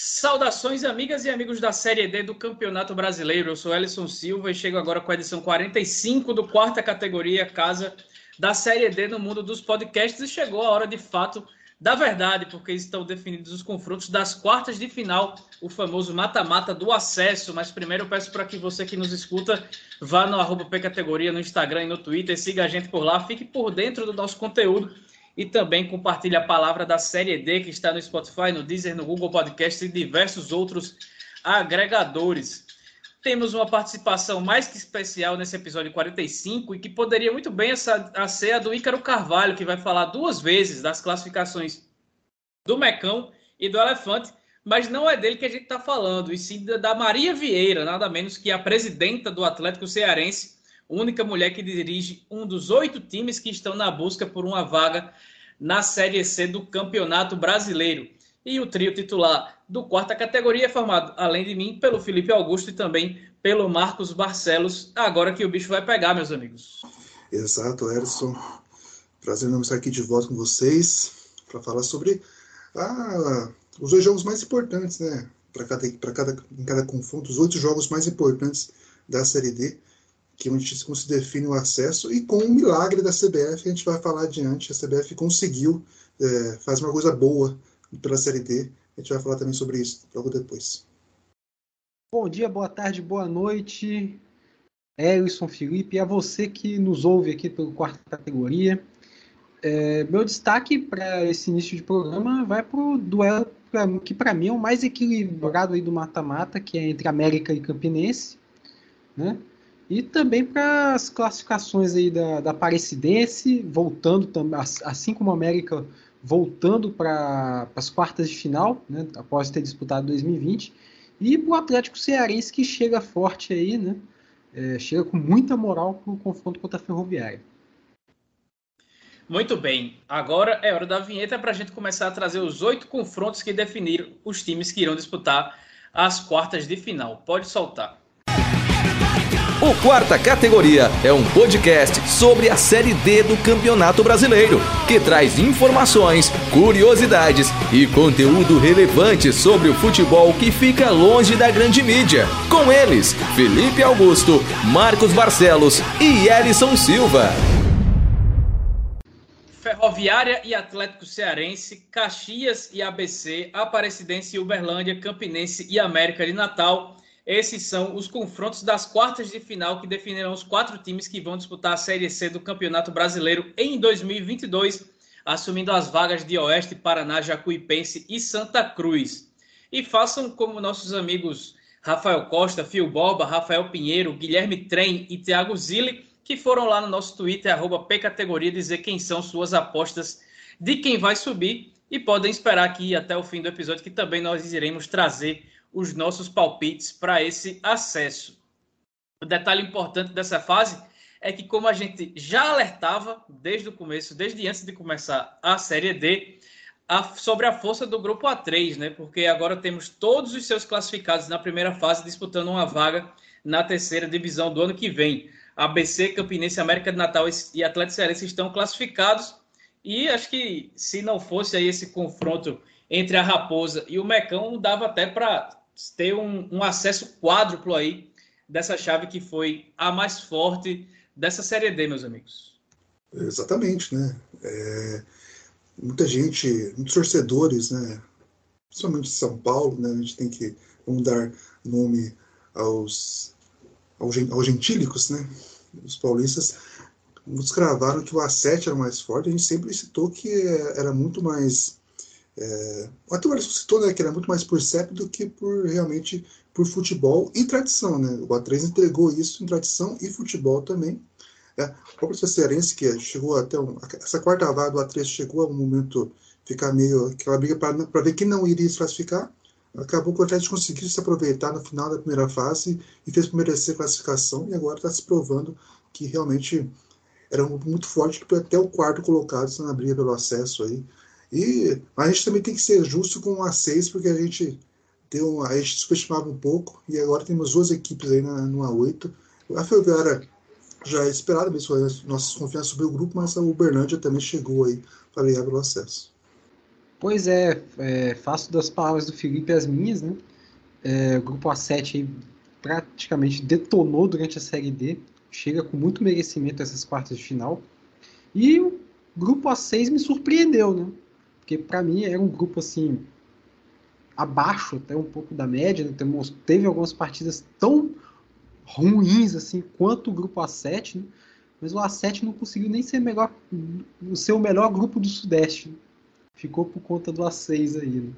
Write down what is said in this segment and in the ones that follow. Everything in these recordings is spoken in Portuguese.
Saudações, amigas e amigos da Série D do Campeonato Brasileiro. Eu sou Ellison Silva e chego agora com a edição 45 do quarta categoria, casa da Série D no mundo dos podcasts. E chegou a hora de fato da verdade, porque estão definidos os confrontos das quartas de final, o famoso mata-mata do acesso. Mas primeiro eu peço para que você que nos escuta vá no arroba Categoria no Instagram e no Twitter, siga a gente por lá, fique por dentro do nosso conteúdo e também compartilhe a palavra da Série D, que está no Spotify, no Deezer, no Google Podcast e diversos outros agregadores. Temos uma participação mais que especial nesse episódio 45 e que poderia muito bem ser a do Ícaro Carvalho, que vai falar duas vezes das classificações do Mecão e do Elefante, mas não é dele que a gente está falando, e sim da Maria Vieira, nada menos que a presidenta do Atlético Cearense, única mulher que dirige um dos oito times que estão na busca por uma vaga na Série C do Campeonato Brasileiro. E o trio titular do quarta categoria é formado, além de mim, pelo Felipe Augusto e também pelo Marcos Barcelos. Agora que o bicho vai pegar, meus amigos. Exato, Erson. Prazer não estar aqui de volta com vocês para falar sobre ah, os dois jogos mais importantes, né? Para cada, cada, em cada confronto, os oito jogos mais importantes da Série D que é onde se define o acesso, e com o milagre da CBF, a gente vai falar adiante, a CBF conseguiu é, fazer uma coisa boa pela Série D, a gente vai falar também sobre isso logo depois. Bom dia, boa tarde, boa noite, Elison Felipe, e a você que nos ouve aqui pelo quarta categoria. É, meu destaque para esse início de programa vai para o duelo pra, que para mim é o mais equilibrado aí do mata-mata, que é entre América e Campinense, né? E também para as classificações aí da, da Aparecidense, voltando assim como a América voltando para as quartas de final, né, após ter disputado 2020, e para o Atlético Cearense que chega forte aí, né, é, chega com muita moral para o confronto contra a Ferroviária. Muito bem, agora é hora da vinheta para a gente começar a trazer os oito confrontos que definiram os times que irão disputar as quartas de final. Pode soltar. O Quarta Categoria é um podcast sobre a Série D do Campeonato Brasileiro, que traz informações, curiosidades e conteúdo relevante sobre o futebol que fica longe da grande mídia. Com eles, Felipe Augusto, Marcos Barcelos e Elison Silva. Ferroviária e Atlético Cearense, Caxias e ABC, Aparecidense e Uberlândia, Campinense e América de Natal esses são os confrontos das quartas de final que definirão os quatro times que vão disputar a Série C do Campeonato Brasileiro em 2022, assumindo as vagas de Oeste, Paraná, Jacuipense e Santa Cruz. E façam como nossos amigos Rafael Costa, Fio Borba, Rafael Pinheiro, Guilherme Trem e Thiago Zilli, que foram lá no nosso Twitter, arroba Pcategoria, dizer quem são suas apostas de quem vai subir. E podem esperar aqui até o fim do episódio que também nós iremos trazer os nossos palpites para esse acesso. O detalhe importante dessa fase é que, como a gente já alertava desde o começo, desde antes de começar a Série D, a, sobre a força do grupo A3, né? Porque agora temos todos os seus classificados na primeira fase disputando uma vaga na terceira divisão do ano que vem. ABC, Campinense, América de Natal e Atlético Cearense estão classificados. E acho que se não fosse aí esse confronto entre a Raposa e o Mecão, dava até para ter um, um, acesso quádruplo aí dessa chave que foi a mais forte dessa Série D, meus amigos. Exatamente, né? É, muita gente, muitos torcedores, né? Principalmente de São Paulo, né? A gente tem que vamos dar nome aos, aos, aos gentílicos, né? Os paulistas muitos cravaram que o A7 era mais forte, a gente sempre citou que era muito mais é, o Arthur Alisson citou né, que era muito mais por CEP do que por realmente por futebol e tradição. Né? O A3 entregou isso em tradição e futebol também. É, o próprio Cearense, que chegou até um, essa quarta vaga do A3 chegou a um momento ficar meio aquela briga para ver quem não iria se classificar. Acabou que o Atlético conseguiu se aproveitar no final da primeira fase e fez merecer classificação e agora está se provando que realmente era muito forte até o quarto colocado na briga pelo acesso aí. E a gente também tem que ser justo com o A6, porque a gente deu a gente subestimava um pouco, e agora temos duas equipes aí na, no A8. A Ferroviária já é esperada, mesmo nossas confianças sobre o grupo, mas a Uberlândia também chegou aí para ligar pelo acesso. Pois é, é, faço das palavras do Felipe as minhas, né? É, o grupo A7 aí praticamente detonou durante a Série D, chega com muito merecimento essas quartas de final. E o grupo A6 me surpreendeu, né? Porque para mim era um grupo assim abaixo até um pouco da média, né? teve algumas partidas tão ruins assim quanto o grupo A7, né? mas o A7 não conseguiu nem ser melhor, o melhor grupo do Sudeste. Né? Ficou por conta do A6 aí. Né?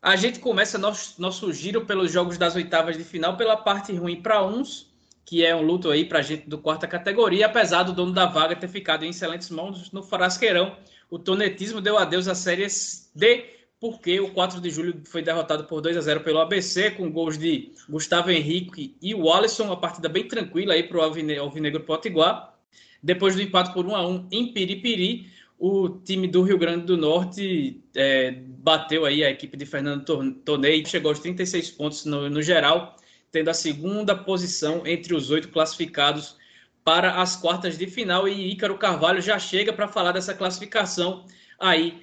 A gente começa nosso, nosso giro pelos jogos das oitavas de final pela parte ruim para uns, que é um luto aí para gente do quarta categoria, apesar do dono da vaga ter ficado em excelentes mãos no Frasqueirão. O tonetismo deu adeus à Série D, porque o 4 de julho foi derrotado por 2 a 0 pelo ABC, com gols de Gustavo Henrique e o Alisson, uma partida bem tranquila aí para o Alvinegro Potiguar. Depois do empate por 1 a 1 em Piripiri, o time do Rio Grande do Norte é, bateu aí a equipe de Fernando Tonei, chegou aos 36 pontos no, no geral, tendo a segunda posição entre os oito classificados para as quartas de final. E Ícaro Carvalho já chega para falar dessa classificação aí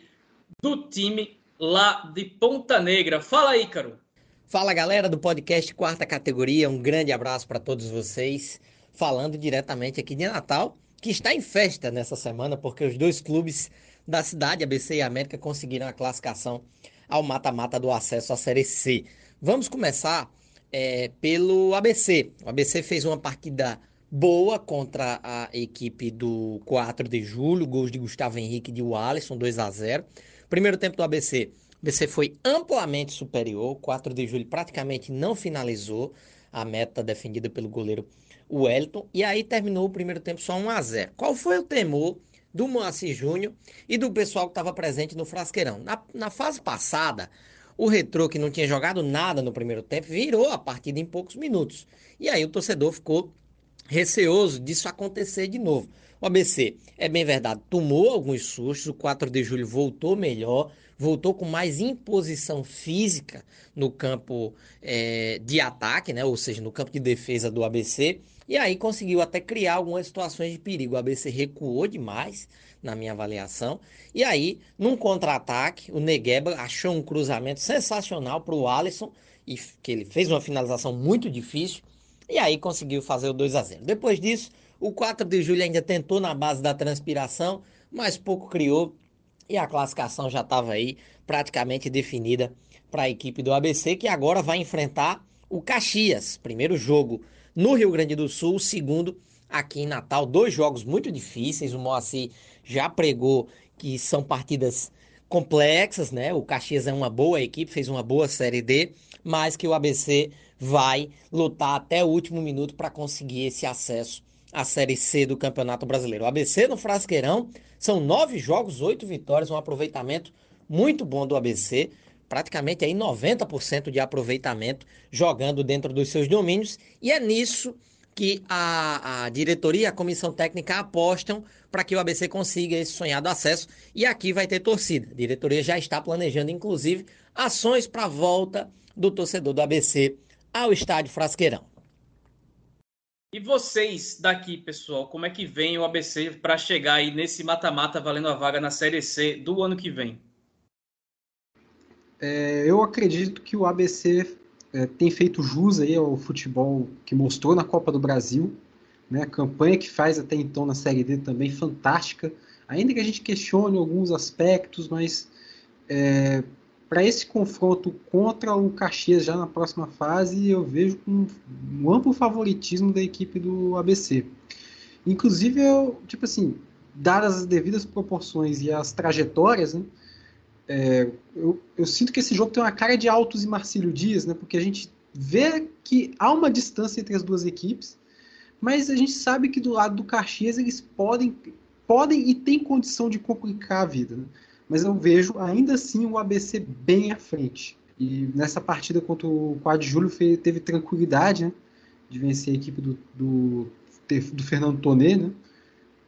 do time lá de Ponta Negra. Fala, Ícaro. Fala, galera do podcast Quarta Categoria. Um grande abraço para todos vocês. Falando diretamente aqui de Natal que está em festa nessa semana, porque os dois clubes da cidade, ABC e América, conseguiram a classificação ao mata-mata do acesso à Série C. Vamos começar é, pelo ABC. O ABC fez uma partida boa contra a equipe do 4 de julho, gols de Gustavo Henrique e de Alisson, 2 a 0 Primeiro tempo do ABC, o ABC foi amplamente superior, o 4 de julho praticamente não finalizou a meta defendida pelo goleiro Wellington, e aí terminou o primeiro tempo só 1 a 0 Qual foi o temor do Moacir Júnior e do pessoal que estava presente no Frasqueirão? Na, na fase passada, o Retrô, que não tinha jogado nada no primeiro tempo, virou a partida em poucos minutos. E aí o torcedor ficou receoso disso acontecer de novo. O ABC, é bem verdade, tomou alguns sustos, o 4 de julho voltou melhor, voltou com mais imposição física no campo é, de ataque, né? ou seja, no campo de defesa do ABC, e aí conseguiu até criar algumas situações de perigo. O ABC recuou demais, na minha avaliação. E aí, num contra-ataque, o Negueba achou um cruzamento sensacional para o Alisson, e que ele fez uma finalização muito difícil, e aí conseguiu fazer o 2 a 0 Depois disso, o 4 de julho ainda tentou na base da transpiração, mas pouco criou, e a classificação já estava aí praticamente definida para a equipe do ABC, que agora vai enfrentar o Caxias. Primeiro jogo no Rio Grande do Sul, segundo aqui em Natal. Dois jogos muito difíceis. O Moacir já pregou que são partidas complexas, né? O Caxias é uma boa equipe, fez uma boa Série D, mas que o ABC vai lutar até o último minuto para conseguir esse acesso à Série C do Campeonato Brasileiro. O ABC no Frasqueirão são nove jogos, oito vitórias, um aproveitamento muito bom do ABC praticamente aí 90% de aproveitamento jogando dentro dos seus domínios, e é nisso que a, a diretoria e a comissão técnica apostam para que o ABC consiga esse sonhado acesso. E aqui vai ter torcida. A diretoria já está planejando, inclusive, ações para a volta do torcedor do ABC ao estádio Frasqueirão. E vocês daqui, pessoal, como é que vem o ABC para chegar aí nesse mata-mata valendo a vaga na Série C do ano que vem? É, eu acredito que o ABC é, tem feito jus aí ao futebol que mostrou na Copa do Brasil. Né? A campanha que faz até então na Série D também fantástica. Ainda que a gente questione alguns aspectos, mas é, para esse confronto contra o Caxias já na próxima fase, eu vejo um, um amplo favoritismo da equipe do ABC. Inclusive, eu, tipo assim, dadas as devidas proporções e as trajetórias, né, é, eu, eu, sinto que esse jogo tem uma cara de Altos e Marcílio Dias, né? Porque a gente vê que há uma distância entre as duas equipes, mas a gente sabe que do lado do Caxias eles podem, podem e têm condição de complicar a vida. Né? Mas eu vejo ainda assim o ABC bem à frente. E nessa partida contra o 4 de julho teve tranquilidade né? de vencer a equipe do, do, do Fernando Tonê, né?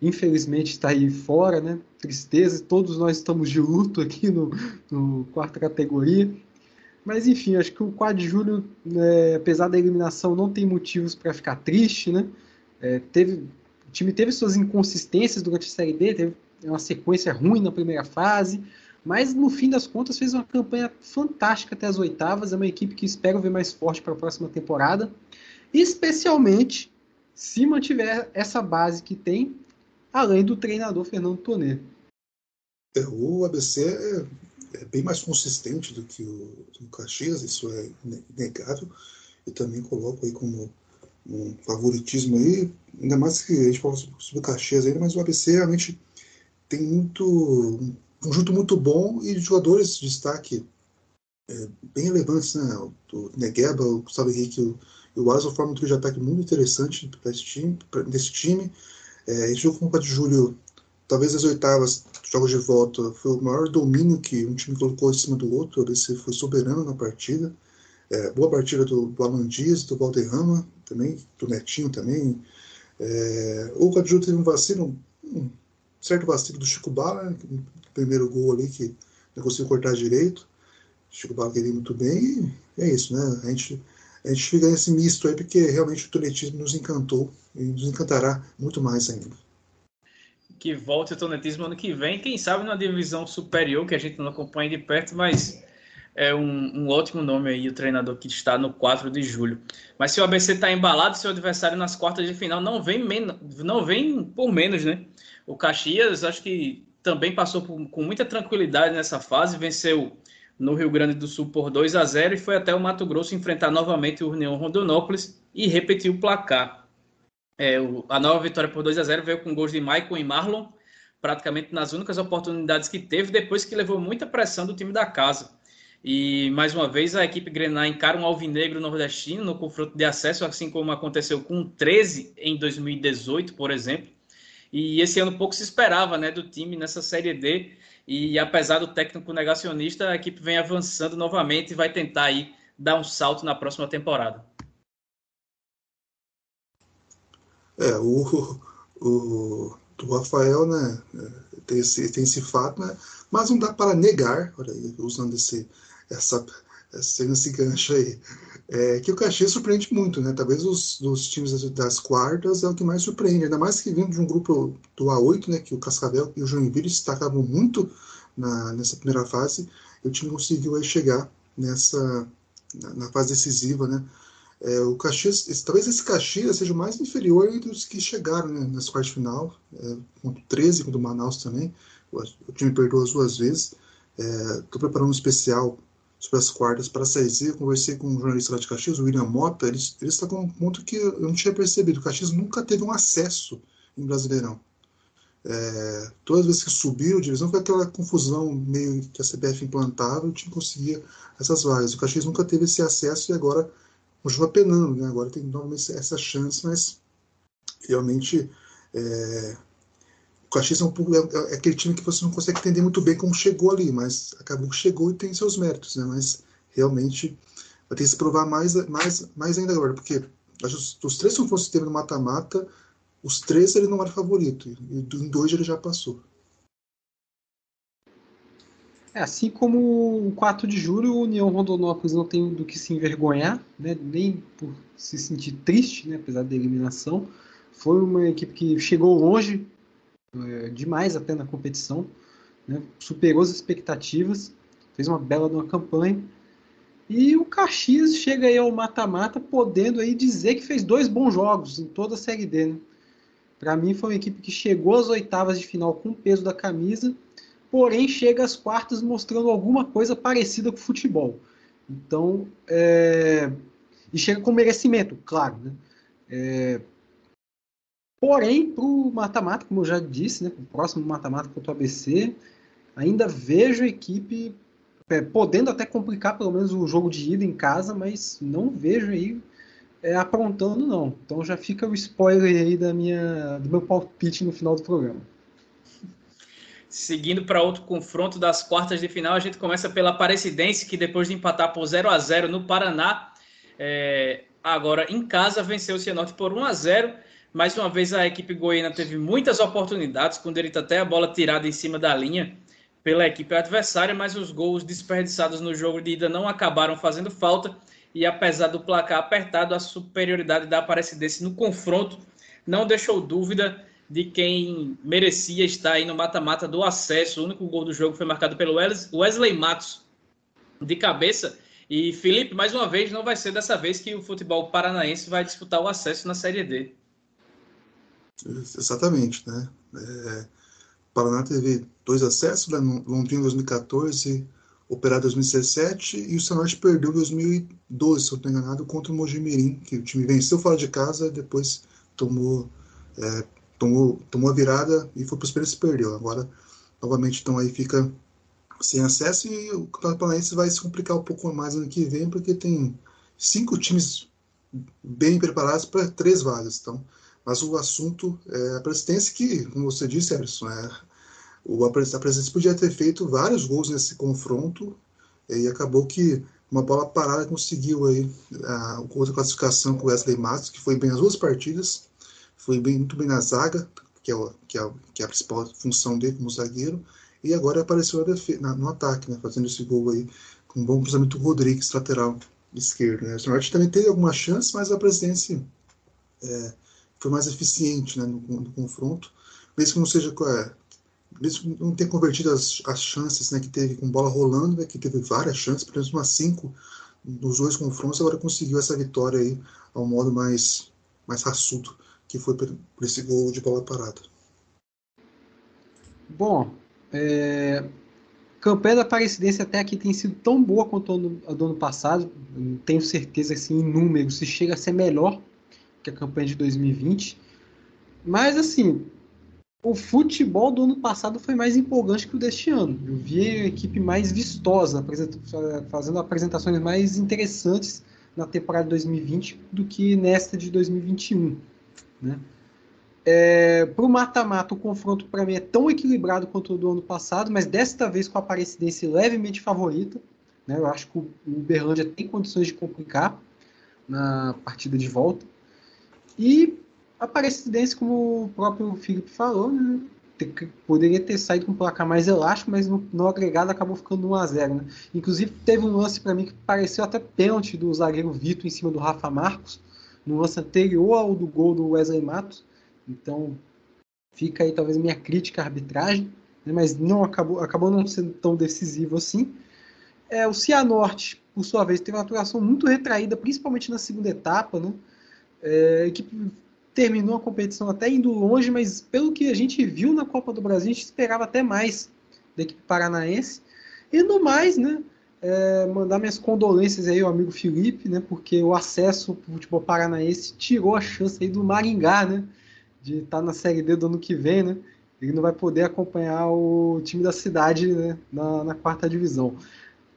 infelizmente está aí fora, né? Tristeza, todos nós estamos de luto aqui no, no quarta categoria. Mas enfim, acho que o 4 de julho, é, apesar da eliminação, não tem motivos para ficar triste, né? É, teve, o time teve suas inconsistências durante a Série D, teve uma sequência ruim na primeira fase, mas no fim das contas fez uma campanha fantástica até as oitavas. É uma equipe que espero ver mais forte para a próxima temporada, especialmente se mantiver essa base que tem, além do treinador Fernando Tonê. É, o ABC é, é, bem mais consistente do que o, do Caxias, isso é inegável. Eu também coloco aí como um favoritismo aí, ainda mais que a gente fala sobre o Caxias ainda, mas o ABC realmente tem muito um conjunto muito bom e jogadores de destaque é, bem relevantes, né? O Negueba, o Gustavo Henrique o, e o Asa formam um trio de ataque muito interessante para esse time. Desse time. É, gente viu com o 4 de julho, talvez as oitavas, jogos de volta, foi o maior domínio que um time colocou em cima do outro. ABC foi soberano na partida. É, boa partida do, do Alan Dias, do Valderrama também, do Netinho também. É, o Cadu teve um vacilo, um certo vacilo do Chico Bala, né, primeiro gol ali que não conseguiu cortar direito. Chico Bala queria muito bem e é isso, né? A gente, a gente fica nesse misto aí porque realmente o tonetismo nos encantou e nos encantará muito mais ainda. Que volte o tonetismo ano que vem, quem sabe numa divisão superior que a gente não acompanha de perto, mas é um, um, ótimo nome aí, o treinador que está no 4 de julho. Mas se o ABC está embalado, seu adversário nas quartas de final não vem, men não vem por menos, né? O Caxias, acho que também passou por, com muita tranquilidade nessa fase, venceu no Rio Grande do Sul por 2 a 0 e foi até o Mato Grosso enfrentar novamente o União Rondonópolis e repetir o placar. É, o, a nova vitória por 2 a 0 veio com gols de Maicon e Marlon, praticamente nas únicas oportunidades que teve, depois que levou muita pressão do time da casa. E mais uma vez a equipe Grená encara um alvinegro nordestino no confronto de acesso, assim como aconteceu com o 13 em 2018, por exemplo. E esse ano pouco se esperava né, do time nessa Série D. E apesar do técnico negacionista, a equipe vem avançando novamente e vai tentar aí dar um salto na próxima temporada. É, o, o, o Rafael, né, tem esse, tem esse fato, né, mas não dá para negar, olha aí, usando esse, essa, esse gancho aí. É, que o Caxias surpreende muito, né? Talvez os times das, das, quartas é o que mais surpreende, ainda mais que vindo de um grupo do A8, né? Que o Cascavel e o Joinville destacavam muito na, nessa primeira fase, e o time conseguiu aí chegar nessa na, na fase decisiva, né? É, o Caxias, esse, talvez esse Caxias seja o mais inferior entre os que chegaram né, nas quartas de final, é, contra o 13, contra o Manaus também. O, o time perdeu as duas vezes. Estou é, preparando um especial sobre as quartas para a Série Z. Eu conversei com um jornalista lá de Caxias, o William Mota, ele, ele está com um ponto que eu não tinha percebido. O Caxias nunca teve um acesso em Brasileirão. É, todas as vezes que subiu a divisão foi aquela confusão meio que a CBF implantava o time conseguia essas vagas. O Caxias nunca teve esse acesso e agora continua penando, né? Agora tem novamente essa chance, mas realmente é, Caxias é, um pouco, é, é, aquele time que você não consegue entender muito bem como chegou ali, mas acabou que chegou e tem seus méritos, né? Mas realmente vai ter que se provar mais, mais, mais ainda agora, porque dos, dos três confrontos que teve no mata-mata, os três ele não era favorito, e em dois ele já passou. É, assim como o 4 de julho, o União Rondonópolis não tem do que se envergonhar, né, nem por se sentir triste, né, apesar da eliminação. Foi uma equipe que chegou longe é, demais até na competição, né? superou as expectativas, fez uma bela uma campanha. E o Caxias chega aí ao mata-mata, podendo aí dizer que fez dois bons jogos em toda a Série D. Né? Para mim foi uma equipe que chegou às oitavas de final com o peso da camisa, porém chega às quartas mostrando alguma coisa parecida com o futebol. Então, é... e chega com merecimento, claro. Né? É... Porém, para o mata-mata, como eu já disse, né, o próximo mata-mata contra o ABC, ainda vejo a equipe é, podendo até complicar pelo menos o jogo de ida em casa, mas não vejo aí é, aprontando não. Então já fica o spoiler aí da minha, do meu palpite no final do programa. Seguindo para outro confronto das quartas de final, a gente começa pela Aparecidense, que depois de empatar por 0 a 0 no Paraná, é, agora em casa venceu o Cianorte por 1 a 0 mais uma vez a equipe goiana teve muitas oportunidades, com direito até a bola tirada em cima da linha pela equipe adversária, mas os gols desperdiçados no jogo de ida não acabaram fazendo falta. E apesar do placar apertado, a superioridade da Aparecidense no confronto não deixou dúvida de quem merecia estar aí no mata-mata do acesso. O único gol do jogo foi marcado pelo Wesley Matos de cabeça. E Felipe, mais uma vez, não vai ser dessa vez que o futebol paranaense vai disputar o acesso na Série D. Exatamente, né? É, Paraná teve dois acessos, né? Londrina em 2014, Operário 2017 e o Cianorte perdeu em 2012, se eu não enganado, contra o Mojimirim, que o time venceu fora de casa, depois tomou, é, tomou, tomou a virada e foi para os pênaltis e perdeu. Agora, novamente, então aí fica sem acesso e o Campeonato Paranaense vai se complicar um pouco mais ano que vem, porque tem cinco times bem preparados para três vagas. Então, mas o assunto é a presidência que, como você disse, Erson, é, o, a presidência podia ter feito vários gols nesse confronto e acabou que uma bola parada conseguiu aí a outra classificação com o Wesley Matos, que foi bem as duas partidas, foi bem, muito bem na zaga, que é, o, que, é, que é a principal função dele como zagueiro, e agora apareceu na, no ataque, né, fazendo esse gol aí, com um bom cruzamento Rodrigues, lateral esquerdo. Né. O Norte também teve algumas chances, mas a presidência é, foi mais eficiente né, no, no, confronto, mesmo que não seja é, mesmo não ter convertido as, as chances né, que teve com bola rolando, né, que teve várias chances, pelo menos umas cinco nos dois confrontos, agora conseguiu essa vitória aí ao modo mais, mais raçudo, que foi por, por esse gol de bola parada. Bom, é, campanha da Aparecidense até aqui tem sido tão boa quanto a do ano passado, tenho certeza assim, em números, se chega a ser melhor que a campanha de 2020. Mas assim, o futebol do ano passado foi mais empolgante que o deste ano. Eu vi a equipe mais vistosa, fazendo apresentações mais interessantes na temporada de 2020 do que nesta de 2021. Né? É, para o mata-mata, o confronto para mim é tão equilibrado quanto o do ano passado, mas desta vez com a Aparecidense levemente favorita. Né? Eu acho que o Uberlândia tem condições de complicar na partida de volta. E a Aparecidense, como o próprio Felipe falou, né, poderia ter saído com um placar mais elástico, mas no, no agregado acabou ficando 1 a 0 né? Inclusive, teve um lance para mim que pareceu até pênalti do zagueiro Vitor em cima do Rafa Marcos, no lance anterior ao do gol do Wesley Matos. Então, fica aí talvez minha crítica à arbitragem, né? mas não acabou, acabou não sendo tão decisivo assim. É, o Cianorte, por sua vez, teve uma atuação muito retraída, principalmente na segunda etapa, né? É, equipe terminou a competição até indo longe, mas pelo que a gente viu na Copa do Brasil, a gente esperava até mais da equipe paranaense. E no mais, né, é, mandar minhas condolências aí ao amigo Felipe, né, porque o acesso para o futebol paranaense tirou a chance aí do Maringá, né, de estar tá na Série D do ano que vem, né. Ele não vai poder acompanhar o time da cidade né, na, na quarta divisão.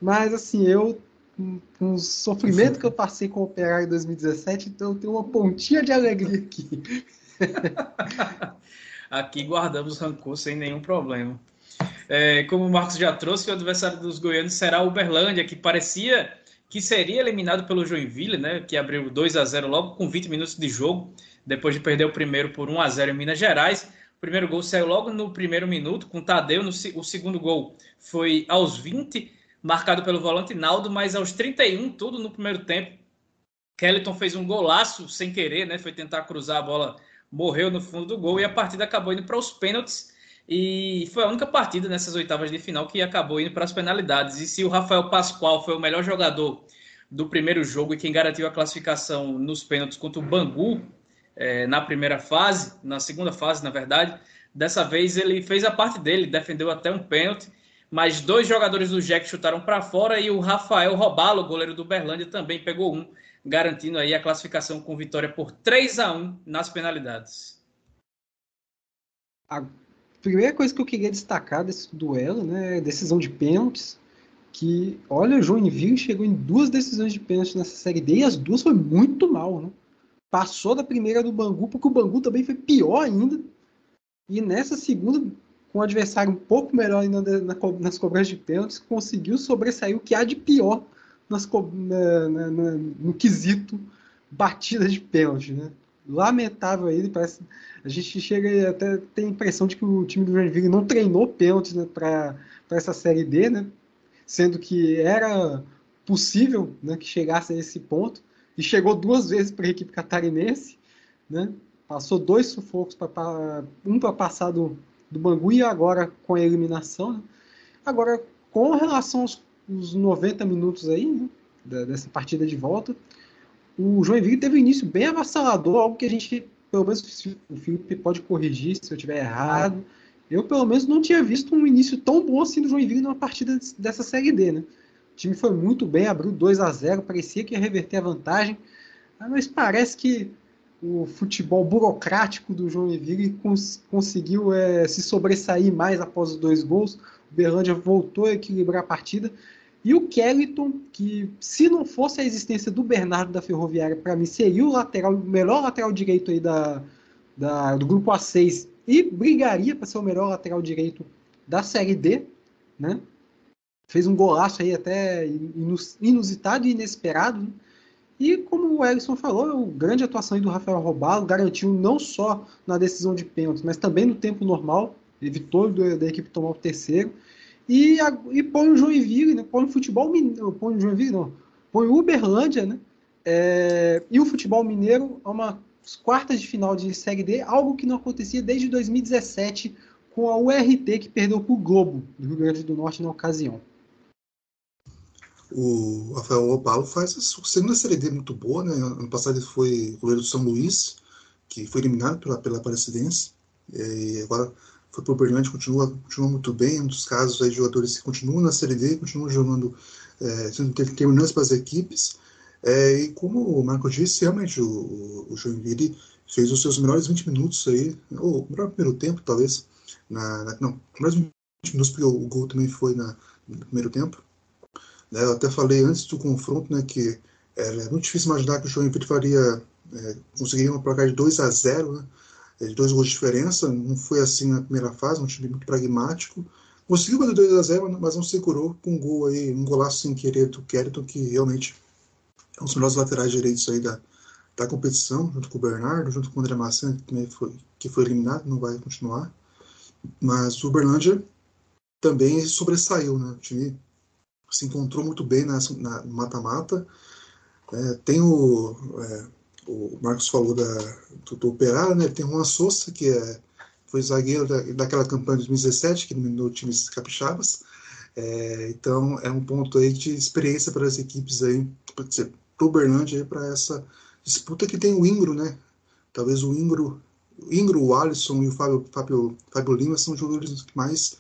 Mas assim, eu com o sofrimento que eu passei com o Operário em 2017, então eu tenho uma pontinha de alegria aqui. aqui guardamos rancor sem nenhum problema. É, como o Marcos já trouxe, o adversário dos goianos será o Uberlândia, que parecia que seria eliminado pelo Joinville, né, que abriu 2 a 0 logo com 20 minutos de jogo, depois de perder o primeiro por 1 a 0 em Minas Gerais. O primeiro gol saiu logo no primeiro minuto, com Tadeu. No, o segundo gol foi aos 20 marcado pelo volante Naldo, mas aos 31, tudo no primeiro tempo, Kellyton fez um golaço sem querer, né? Foi tentar cruzar a bola, morreu no fundo do gol e a partida acabou indo para os pênaltis. E foi a única partida nessas oitavas de final que acabou indo para as penalidades. E se o Rafael Pascoal foi o melhor jogador do primeiro jogo e quem garantiu a classificação nos pênaltis contra o Bangu é, na primeira fase, na segunda fase, na verdade, dessa vez ele fez a parte dele, defendeu até um pênalti mas dois jogadores do Jack chutaram para fora e o Rafael Robalo, goleiro do Berlândia, também pegou um, garantindo aí a classificação com vitória por 3 a 1 nas penalidades. A primeira coisa que eu queria destacar desse duelo, né, é decisão de pênaltis, que, olha, o Joinville chegou em duas decisões de pênalti nessa série D e as duas foi muito mal, né? Passou da primeira do Bangu, porque o Bangu também foi pior ainda. E nessa segunda com um adversário um pouco melhor ainda nas cobranças de pênaltis, conseguiu sobressair o que há de pior nas, na, na, na, no quesito batida de pênalti. Né? Lamentável aí, parece, a gente chega até tem a impressão de que o time do Joinville não treinou pênaltis né, para essa Série D, né? sendo que era possível né, que chegasse a esse ponto, e chegou duas vezes para a equipe catarinense, né? Passou dois sufocos, pra, um para passar do, do Bangu e agora com a eliminação. Né? Agora, com relação aos, aos 90 minutos aí, né, dessa partida de volta, o Joinville teve um início bem avassalador, algo que a gente, pelo menos o Felipe pode corrigir se eu estiver errado. Eu, pelo menos, não tinha visto um início tão bom assim do Joinville numa partida dessa Série D, né? O time foi muito bem, abriu 2 a 0 parecia que ia reverter a vantagem, mas parece que o futebol burocrático do Joinville cons conseguiu é, se sobressair mais após os dois gols. O Berlândia voltou a equilibrar a partida. E o Kellyton, que se não fosse a existência do Bernardo da Ferroviária, para mim seria o lateral, melhor lateral direito aí da, da do grupo A6 e brigaria para ser o melhor lateral direito da Série D, né? Fez um golaço aí até inusitado e inesperado. Né? E como o Erickson falou, a grande atuação do Rafael Robalo garantiu não só na decisão de pênaltis, mas também no tempo normal, evitou da equipe tomar o terceiro. E, a, e põe o Joinville, né? põe o futebol mineiro, põe o Joinville não, põe o Uberlândia, né? É, e o futebol mineiro a uma quartas de final de Série D, algo que não acontecia desde 2017 com a URT que perdeu para o Globo do Rio Grande do Norte na ocasião o Rafael Opalo faz a segunda Série D muito boa, né? Ano passado ele foi goleiro do São Luís, que foi eliminado pela, pela Aparecidense, e agora foi para o Berlândia, continua, continua muito bem, um dos casos aí de jogadores que continuam na Série D, continuam jogando, é, terminando para as equipes, é, e como o Marco disse, realmente o, o Joinville fez os seus melhores 20 minutos aí, ou melhor primeiro tempo, talvez, na, na não, melhores 20 minutos, porque o, o gol também foi na, no primeiro tempo, né? Eu até falei antes do confronto né, que era muito difícil imaginar que o Joinville faria, é, conseguiria uma placar de 2 a 0 né, é, de dois gols de diferença. Não foi assim na primeira fase, um time muito pragmático. Conseguiu fazer 2 a 0 mas não segurou com um gol aí, um golaço sem querer do Keriton, que realmente é um dos melhores laterais direitos aí da, da competição, junto com o Bernardo, junto com o André Massan, que foi, que foi eliminado, não vai continuar. Mas o Berlândia também sobressaiu, né? O time se encontrou muito bem nessa, na mata-mata. É, tem o, é, o Marcos falou da, do, do Operário, né? tem Juan Souza, que é, foi zagueiro da, daquela campanha de 2017, que eliminou times capixabas. É, então é um ponto aí de experiência para as equipes aí, para o Berlândia, para essa disputa que tem o Ingro, né? Talvez o Ingro, o Ingro, o Alisson e o Fábio, Fábio, Fábio Lima são jogadores que mais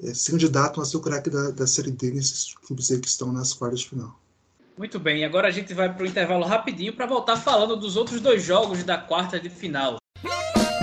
se candidatam a ser o craque da, da Série D nesses clubes que estão nas quartas de final. Muito bem, agora a gente vai para o intervalo rapidinho para voltar falando dos outros dois jogos da quarta de final.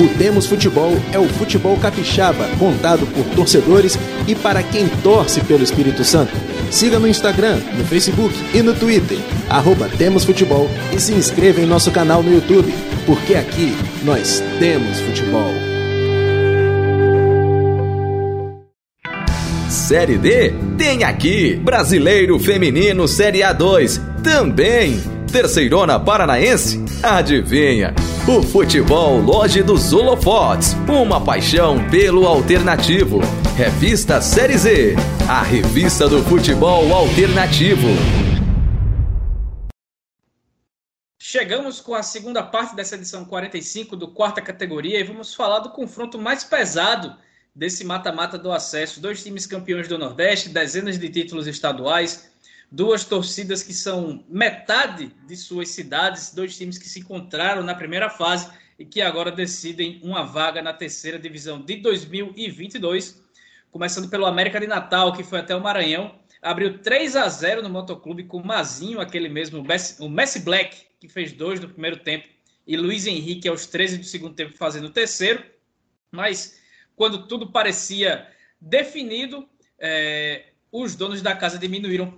O Temos Futebol é o futebol capixaba, contado por torcedores e para quem torce pelo Espírito Santo. Siga no Instagram, no Facebook e no Twitter, arroba Temos Futebol e se inscreva em nosso canal no YouTube, porque aqui nós temos futebol. Série D tem aqui. Brasileiro Feminino Série A2 também. Terceirona Paranaense? Adivinha? O futebol Loja dos Holofotes, uma paixão pelo alternativo. Revista Série Z, a revista do futebol alternativo. Chegamos com a segunda parte dessa edição 45 do quarta categoria e vamos falar do confronto mais pesado desse mata-mata do acesso. Dois times campeões do Nordeste, dezenas de títulos estaduais, duas torcidas que são metade de suas cidades, dois times que se encontraram na primeira fase e que agora decidem uma vaga na terceira divisão de 2022. Começando pelo América de Natal, que foi até o Maranhão, abriu 3 a 0 no Motoclube com o Mazinho, aquele mesmo, o Messi Black, que fez dois no primeiro tempo, e Luiz Henrique aos 13 do segundo tempo fazendo o terceiro. Mas quando tudo parecia definido, é, os donos da casa diminuíram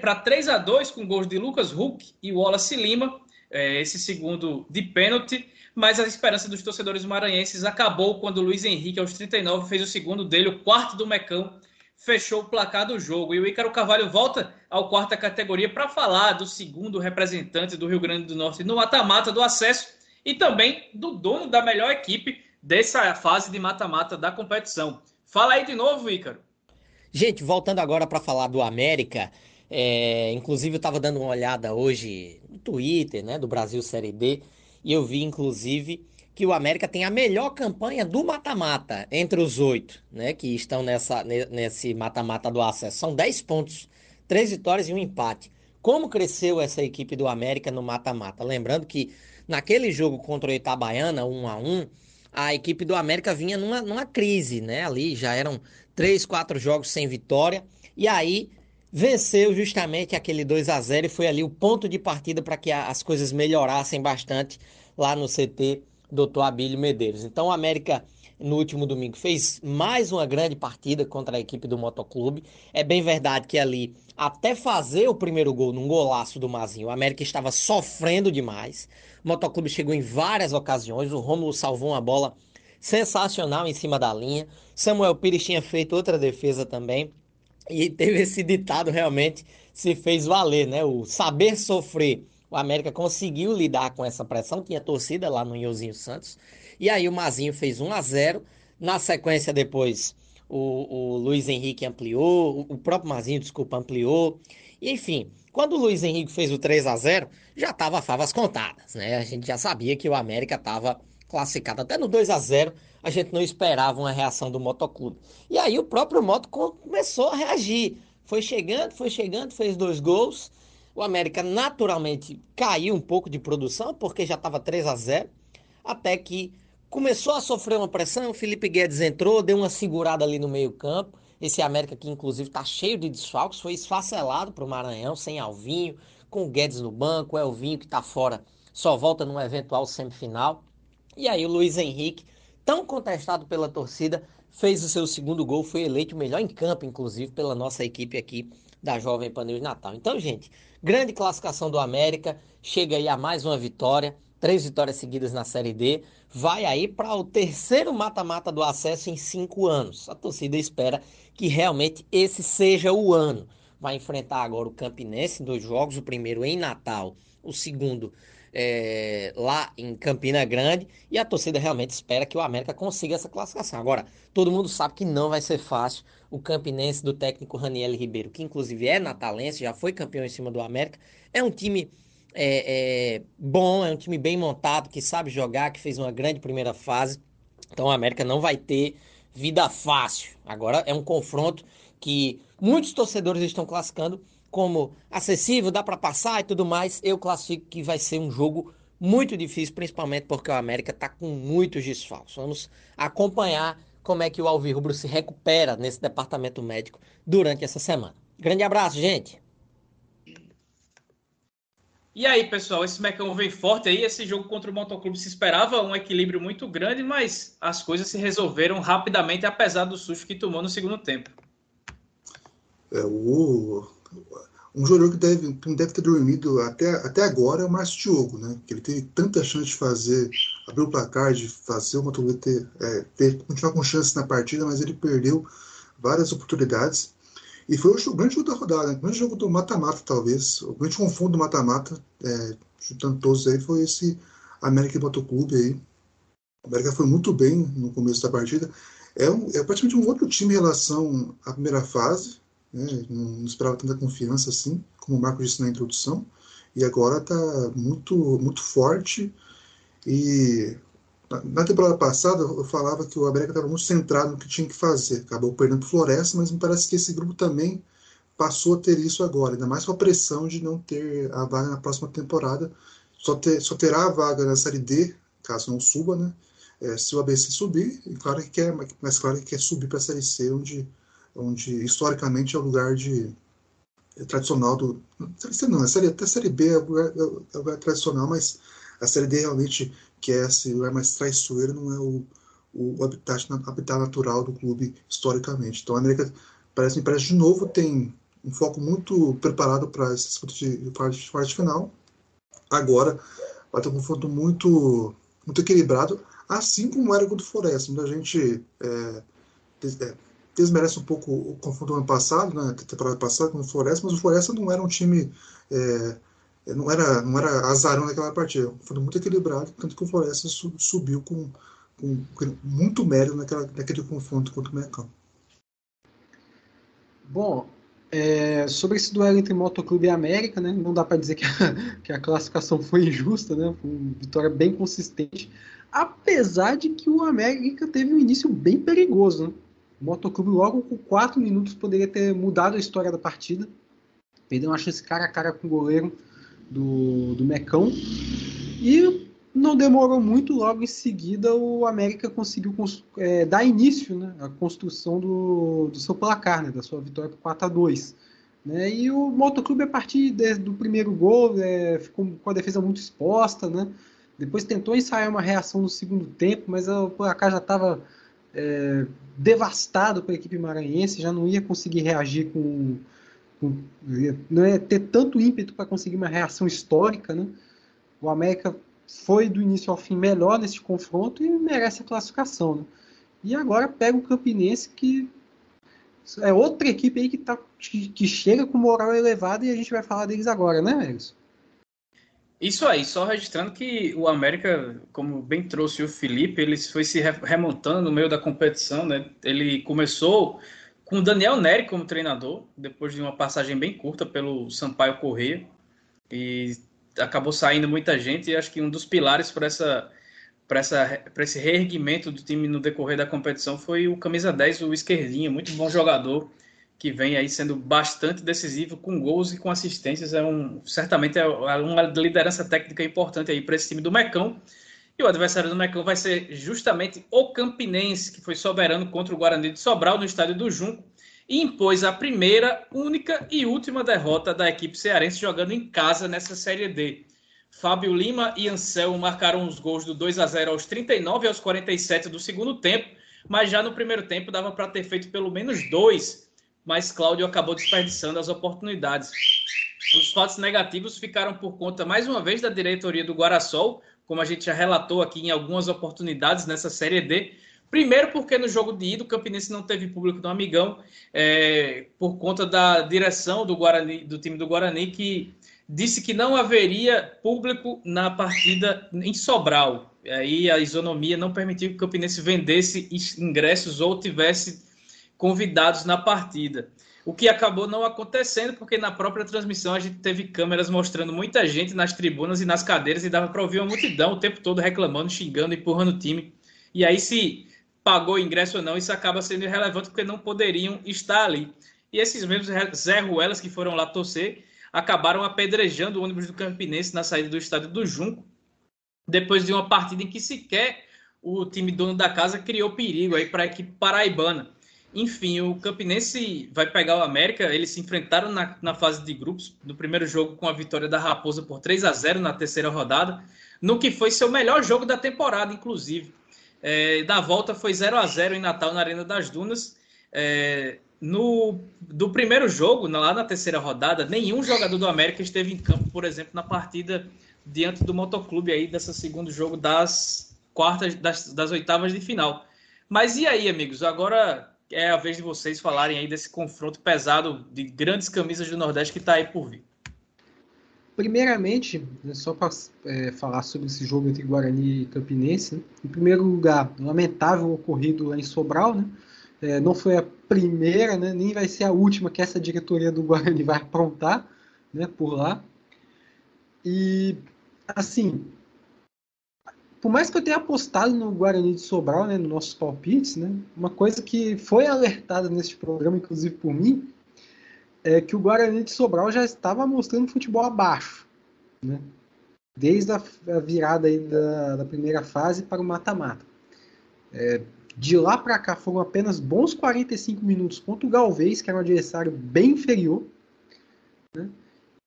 para 3 a 2 com gols de Lucas Huck e Wallace Lima. é, esse segundo de pênalti, mas a esperança dos torcedores maranhenses acabou quando Luiz Henrique, aos 39, fez o segundo dele, o quarto do Mecão, fechou o placar do jogo. E o Ícaro Carvalho volta ao quarta categoria para falar do segundo representante do Rio Grande do Norte no mata-mata do acesso e também do dono da melhor equipe dessa fase de mata-mata da competição. Fala aí de novo, Ícaro. Gente, voltando agora para falar do América, é, inclusive eu estava dando uma olhada hoje no Twitter, né, do Brasil Série B, e eu vi inclusive que o América tem a melhor campanha do mata-mata entre os oito, né, que estão nessa, nesse mata-mata do acesso. São 10 pontos, três vitórias e um empate. Como cresceu essa equipe do América no mata-mata? Lembrando que naquele jogo contra o Itabaiana, 1 a 1 a equipe do América vinha numa, numa crise, né? Ali já eram três, quatro jogos sem vitória. E aí venceu justamente aquele 2 a 0 e foi ali o ponto de partida para que as coisas melhorassem bastante lá no CT Dr. Abílio Medeiros. Então o América no último domingo fez mais uma grande partida contra a equipe do Motoclube. É bem verdade que ali, até fazer o primeiro gol num golaço do Mazinho, o América estava sofrendo demais. O Motoclube chegou em várias ocasiões, o Rômulo salvou uma bola sensacional em cima da linha. Samuel Pires tinha feito outra defesa também. E teve esse ditado realmente se fez valer, né? O saber sofrer. O América conseguiu lidar com essa pressão, tinha torcida lá no Iozinho Santos. E aí o Mazinho fez 1 a 0 Na sequência, depois, o, o Luiz Henrique ampliou, o próprio Mazinho, desculpa, ampliou. E, enfim, quando o Luiz Henrique fez o 3 a 0 já estava favas contadas, né? A gente já sabia que o América estava classificado. Até no 2 a 0 a gente não esperava uma reação do Motoclube. E aí o próprio Moto começou a reagir. Foi chegando, foi chegando, fez dois gols. O América naturalmente caiu um pouco de produção, porque já estava 3 a 0 até que começou a sofrer uma pressão. O Felipe Guedes entrou, deu uma segurada ali no meio-campo. Esse América que inclusive está cheio de desfalques, foi esfacelado para o Maranhão, sem Alvinho, com o Guedes no banco, o Elvinho que está fora, só volta numa eventual semifinal. E aí o Luiz Henrique, tão contestado pela torcida, fez o seu segundo gol, foi eleito o melhor em campo, inclusive, pela nossa equipe aqui da Jovem Pan News Natal. Então, gente, grande classificação do América, chega aí a mais uma vitória, três vitórias seguidas na Série D, vai aí para o terceiro mata-mata do acesso em cinco anos. A torcida espera que realmente esse seja o ano. Vai enfrentar agora o Campinense em dois jogos, o primeiro em Natal, o segundo é, lá em Campina Grande e a torcida realmente espera que o América consiga essa classificação. Agora, todo mundo sabe que não vai ser fácil. O Campinense do técnico Raniel Ribeiro, que inclusive é natalense, já foi campeão em cima do América, é um time é, é, bom, é um time bem montado, que sabe jogar, que fez uma grande primeira fase. Então o América não vai ter vida fácil. Agora é um confronto que muitos torcedores estão classificando como acessível, dá para passar e tudo mais, eu classifico que vai ser um jogo muito difícil, principalmente porque o América está com muitos desfalques. Vamos acompanhar como é que o Alvirrubro se recupera nesse departamento médico durante essa semana. Grande abraço, gente! E aí, pessoal, esse Mecão vem forte aí. Esse jogo contra o Motoclube se esperava um equilíbrio muito grande, mas as coisas se resolveram rapidamente, apesar do susto que tomou no segundo tempo. É, o, um jogador que, deve, que deve ter dormido até, até agora é o Márcio Diogo, né? Que ele teve tanta chance de fazer, abrir o placar, de fazer o Motoglu ter, é, ter, continuar com chance na partida, mas ele perdeu várias oportunidades. E foi o grande jogo da rodada, né? o grande jogo do mata-mata, talvez. O grande confundo do mata-mata, é, juntando todos aí, foi esse América Motoclube aí. A América foi muito bem no começo da partida. É, um, é praticamente um outro time em relação à primeira fase né? não esperava tanta confiança assim, como o Marco disse na introdução, e agora está muito, muito forte. E na temporada passada eu falava que o América estava muito centrado no que tinha que fazer, acabou perdendo Floresta, mas me parece que esse grupo também passou a ter isso agora, ainda mais com a pressão de não ter a vaga na próxima temporada. Só, ter, só terá a vaga na Série D, caso não suba, né? É, se o ABC subir, e claro que quer, mas claro que quer subir para a Série C, onde onde historicamente é o lugar de é tradicional do série C não, a série, até a série B é o, lugar, é o lugar tradicional, mas a série D realmente que é esse lugar mais traiçoeiro não é o, o habitat, habitat natural do clube historicamente. Então a América parece parece de novo tem um foco muito preparado para esse disputa de quarto final. Agora vai ter um confronto muito, muito equilibrado, assim como era contra o Floresta, a gente é, é, desmerece um pouco o confronto do ano passado, né, temporada passada com o Floresta, mas o Floresta não era um time. É, não era, não era azarão naquela partida, foi muito equilibrado, tanto que o Floresta subiu com, com, com muito mérito naquela, naquele confronto contra o Mecão. Bom, é, sobre esse duelo entre Motoclube e América, né, não dá para dizer que a, que a, classificação foi injusta, né, foi uma vitória bem consistente, apesar de que o América teve um início bem perigoso. Né? O Motoclube logo com 4 minutos poderia ter mudado a história da partida, perdeu uma chance cara a cara com o goleiro do, do Mecão, e não demorou muito, logo em seguida o América conseguiu é, dar início né, à construção do, do seu placar, né, da sua vitória por 4 a 2 né, E o Motoclube, a partir de, do primeiro gol, é, ficou com a defesa muito exposta. Né, depois tentou ensaiar uma reação no segundo tempo, mas o placar já estava é, devastado para a equipe maranhense, já não ia conseguir reagir com. com não ia ter tanto ímpeto para conseguir uma reação histórica. Né. O América foi do início ao fim melhor nesse confronto e merece a classificação. Né? E agora pega o Campinense, que é outra equipe aí que, tá, que, que chega com moral elevada e a gente vai falar deles agora, né, Elis? Isso aí, só registrando que o América, como bem trouxe o Felipe, ele foi se remontando no meio da competição, né? Ele começou com o Daniel Neri como treinador, depois de uma passagem bem curta pelo Sampaio Corrêa, e acabou saindo muita gente e acho que um dos pilares para essa para esse reerguimento do time no decorrer da competição foi o camisa 10, o Esquerdinha, muito bom jogador que vem aí sendo bastante decisivo com gols e com assistências, é um certamente é uma liderança técnica importante aí para esse time do Mecão. E o adversário do Mecão vai ser justamente o Campinense, que foi soberano contra o Guarani de Sobral no estádio do Junco e impôs a primeira, única e última derrota da equipe cearense jogando em casa nessa Série D. Fábio Lima e Anselmo marcaram os gols do 2 a 0 aos 39 e aos 47 do segundo tempo, mas já no primeiro tempo dava para ter feito pelo menos dois, mas Cláudio acabou desperdiçando as oportunidades. Os fatos negativos ficaram por conta, mais uma vez, da diretoria do Guarasol, como a gente já relatou aqui em algumas oportunidades nessa Série D, Primeiro, porque no jogo de ida o Campinense não teve público no Amigão, é, por conta da direção do, Guarani, do time do Guarani, que disse que não haveria público na partida em Sobral. Aí a isonomia não permitiu que o Campinense vendesse ingressos ou tivesse convidados na partida. O que acabou não acontecendo, porque na própria transmissão a gente teve câmeras mostrando muita gente nas tribunas e nas cadeiras e dava para ouvir uma multidão o tempo todo reclamando, xingando, empurrando o time. E aí, se pagou ingresso ou não, isso acaba sendo irrelevante porque não poderiam estar ali. E esses mesmos Zé Ruelas que foram lá torcer acabaram apedrejando o ônibus do Campinense na saída do estádio do Junco, depois de uma partida em que sequer o time dono da casa criou perigo aí para a equipe paraibana. Enfim, o Campinense vai pegar o América. Eles se enfrentaram na, na fase de grupos, no primeiro jogo com a vitória da Raposa por 3 a 0 na terceira rodada, no que foi seu melhor jogo da temporada, inclusive. É, da volta foi 0 a 0 em Natal, na Arena das Dunas. É, no do primeiro jogo, lá na terceira rodada, nenhum jogador do América esteve em campo, por exemplo, na partida diante do Motoclube aí desse segundo jogo das quartas, das, das oitavas de final. Mas e aí, amigos? Agora é a vez de vocês falarem aí desse confronto pesado de grandes camisas do Nordeste que está aí por vir. Primeiramente, né, só para é, falar sobre esse jogo entre Guarani e Campinense, né? em primeiro lugar, lamentável ocorrido lá em Sobral, né? É, não foi a primeira, né? nem vai ser a última que essa diretoria do Guarani vai aprontar né? por lá. E, assim, por mais que eu tenha apostado no Guarani de Sobral, né, nos nossos palpites, né, uma coisa que foi alertada neste programa, inclusive por mim, é que o Guarani de Sobral já estava mostrando futebol abaixo, né? desde a, virada aí da, da primeira fase para o mata-mata. É, de lá para cá foram apenas bons 45 minutos contra o Galvez, que era um adversário bem inferior. Né?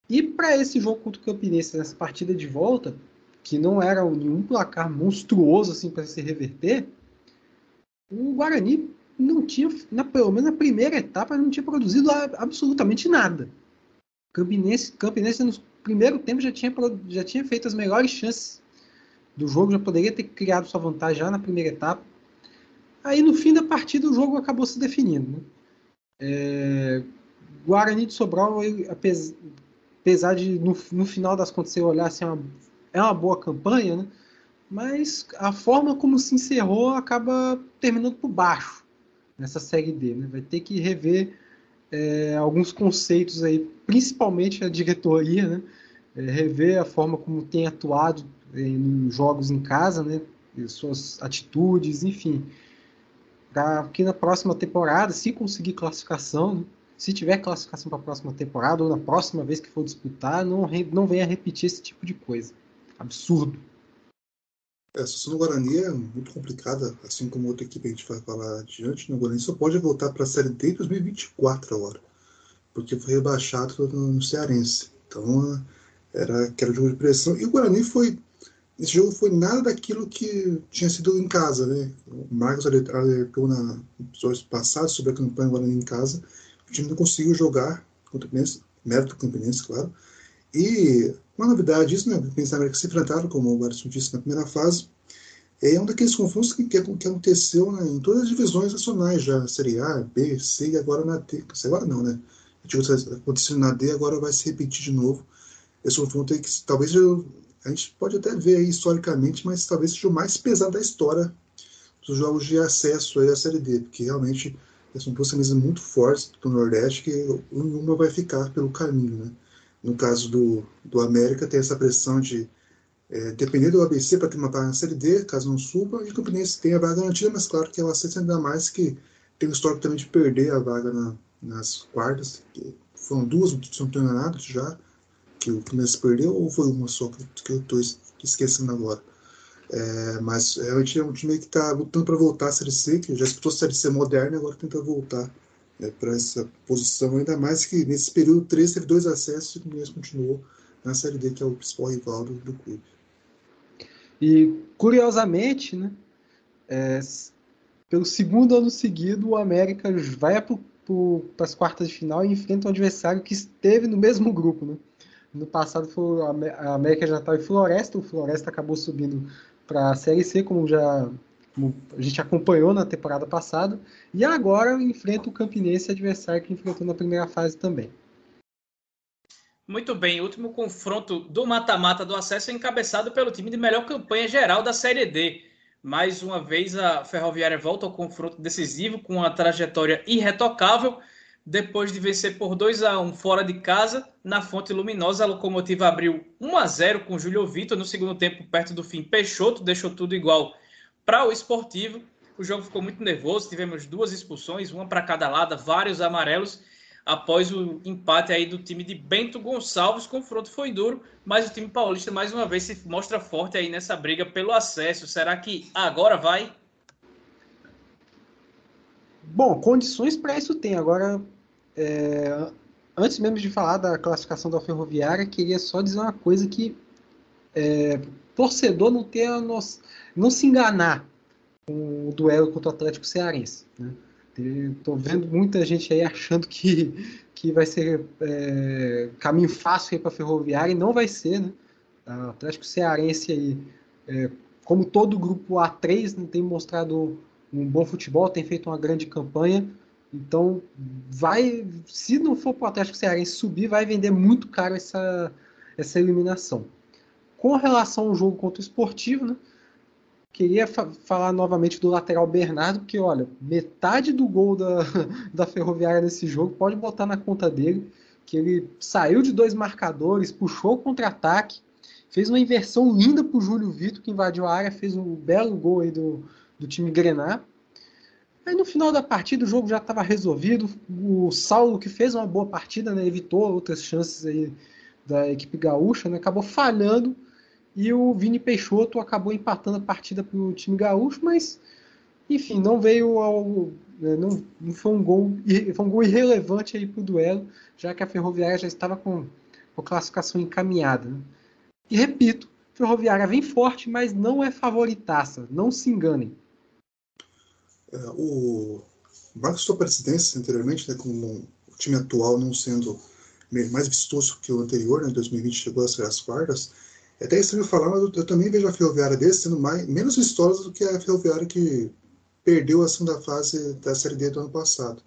E para esse jogo contra o Campinense, nessa partida de volta, que não era nenhum placar monstruoso assim para se reverter, o Guarani não tinha, na, pelo menos na primeira etapa, não tinha produzido absolutamente nada. Campinense, Campinense nos primeiro tempo já tinha, já tinha feito as melhores chances do jogo, já poderia ter criado sua vantagem já na primeira etapa. Aí no fim da partida o jogo acabou se definindo. Né? É, Guarani de Sobral, apesar de no, no, final das contas você olhar assim, é uma, é uma boa campanha, né? mas a forma como se encerrou acaba terminando por baixo nessa série D. Né? Vai ter que rever é, alguns conceitos aí, principalmente a diretoria, né? É, rever a forma como tem atuado em jogos em casa, né? suas atitudes, enfim. Para que na próxima temporada, se conseguir classificação, né? se tiver classificação para a próxima temporada ou na próxima vez que for disputar, não, não venha repetir esse tipo de coisa. Absurdo. É, a situação do Guarani é muito complicada, assim como outra equipe a gente vai falar adiante. Né? Guarani só pode voltar para a Série D em 2024 agora, porque foi rebaixado no Cearense. Então era que era um jogo de pressão. E o Guarani foi. Esse jogo foi nada daquilo que tinha sido em casa, né? O Marcos alertou na episódios passados sobre a campanha do Guarani em casa. O time não conseguiu jogar contra o Campinense, mérito do Campinense, claro. E uma novidade, isso, né? Pensar América se enfrentaram, como o Alisson disse na primeira fase, é um daqueles confrontos que, que, que aconteceu né, em todas as divisões nacionais já, Série A, B, C e agora na D. Agora não, né? Aconteceu na D, agora vai se repetir de novo. Esse confronto aí que talvez eu, a gente pode até ver aí historicamente, mas talvez seja o mais pesado da história dos jogos de acesso aí à Série D, porque realmente são duas camisas muito fortes do Nordeste que uma vai ficar pelo caminho, né? No caso do, do América, tem essa pressão de é, depender do ABC para ter uma vaga na Série D, caso não suba, e o Campinense tem a vaga garantida, mas claro que ela aceita ainda mais que tem o histórico também de perder a vaga na, nas quartas. Foram duas, se não já, que o Campinense perdeu, ou foi uma só que, que eu estou esquecendo agora? É, mas realmente é um time que está lutando para voltar à Série C, que já disputou a Série C moderna e agora tenta voltar né, para essa posição, ainda mais que nesse período 3 teve dois acessos e o Fluminense continuou na Série D, que é o principal rival do, do clube. E, curiosamente, né, é, pelo segundo ano seguido, o América vai para as quartas de final e enfrenta um adversário que esteve no mesmo grupo. Né? No passado, foi, a América já estava em Floresta, o Floresta acabou subindo para a Série C, como já a gente acompanhou na temporada passada, e agora enfrenta o Campinense, adversário que enfrentou na primeira fase também. Muito bem, o último confronto do mata-mata do acesso é encabeçado pelo time de melhor campanha geral da Série D. Mais uma vez a Ferroviária volta ao confronto decisivo com uma trajetória irretocável. Depois de vencer por 2 a 1 fora de casa, na Fonte Luminosa, a locomotiva abriu 1 a 0 com Júlio Vitor. No segundo tempo, perto do fim, Peixoto deixou tudo igual para o esportivo, o jogo ficou muito nervoso, tivemos duas expulsões, uma para cada lado, vários amarelos, após o empate aí do time de Bento Gonçalves. O confronto foi duro, mas o time paulista mais uma vez se mostra forte aí nessa briga pelo acesso. Será que agora vai? Bom, condições para isso tem. Agora, é, antes mesmo de falar da classificação da Ferroviária, queria só dizer uma coisa que é, torcedor não ter não se enganar com o duelo contra o Atlético Cearense. Né? Estou vendo muita gente aí achando que, que vai ser é, caminho fácil para a Ferroviária e não vai ser. Né? O Atlético Cearense aí, é, como todo o grupo A3, né, tem mostrado um bom futebol, tem feito uma grande campanha. Então, vai, se não for para o Atlético Cearense subir, vai vender muito caro essa, essa eliminação. Com relação ao jogo contra o Esportivo, né, Queria fa falar novamente do lateral Bernardo, porque olha, metade do gol da, da Ferroviária nesse jogo pode botar na conta dele, que ele saiu de dois marcadores, puxou o contra-ataque, fez uma inversão linda para o Júlio Vitor, que invadiu a área, fez um belo gol aí do, do time Grenar. Aí no final da partida o jogo já estava resolvido. O Saulo, que fez uma boa partida, né, evitou outras chances aí da equipe gaúcha, né, acabou falhando e o Vini Peixoto acabou empatando a partida para o time gaúcho, mas enfim, não veio ao. Né, não, não foi um gol, foi um gol irrelevante aí para o duelo, já que a Ferroviária já estava com, com a classificação encaminhada. Né? E repito, Ferroviária vem forte, mas não é favoritaça, não se enganem. É, o Marcos sua presidência anteriormente, né, com o time atual não sendo mais vistoso que o anterior, né, 2020 chegou às quartas. É até estranho falar, mas eu, eu também vejo a Ferroviária desse sendo mais, menos vistosa do que a Ferroviária que perdeu a segunda fase da Série D do ano passado.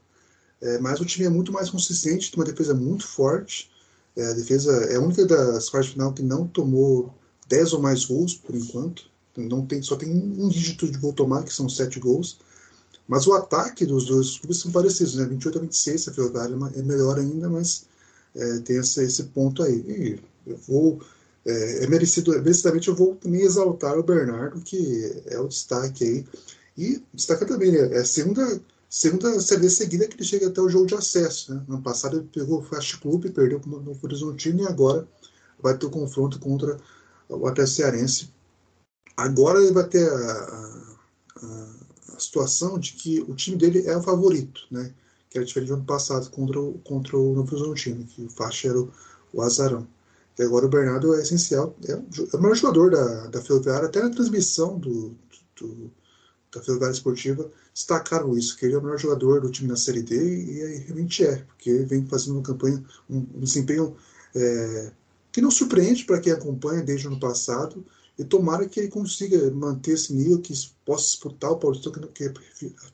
É, mas o time é muito mais consistente, tem uma defesa muito forte. É, a defesa é a única das quartas de final que não tomou 10 ou mais gols por enquanto. Não tem, só tem um dígito de gol tomar, que são 7 gols. Mas o ataque dos dois clubes são parecidos, né? 28 a 26, a Ferroviária é melhor ainda, mas é, tem esse, esse ponto aí. E eu vou. É, é merecido, merecidamente eu vou também exaltar o Bernardo, que é o destaque aí. E destaca também, né? É a segunda segunda série seguida que ele chega até o jogo de acesso. Né? No ano passado ele pegou o Fast Club, perdeu no Horizontino e agora vai ter o um confronto contra o Atlético Cearense. Agora ele vai ter a, a, a, situação de que o time dele é o favorito, né? que era diferente do ano passado contra o, contra o Novo Horizontino, que o Fast era o, o azarão. E agora o Bernardo é essencial, é, é o maior jogador da, da Ferroviária, até na transmissão do, do da Ferroviária Esportiva. Destacaram isso, que ele é o melhor jogador do time na Série D e, realmente é, porque ele vem fazendo uma campanha, um, um desempenho é, que não surpreende para quem acompanha desde o ano passado. E tomara que ele consiga manter esse nível, que possa disputar o Paulistão, que,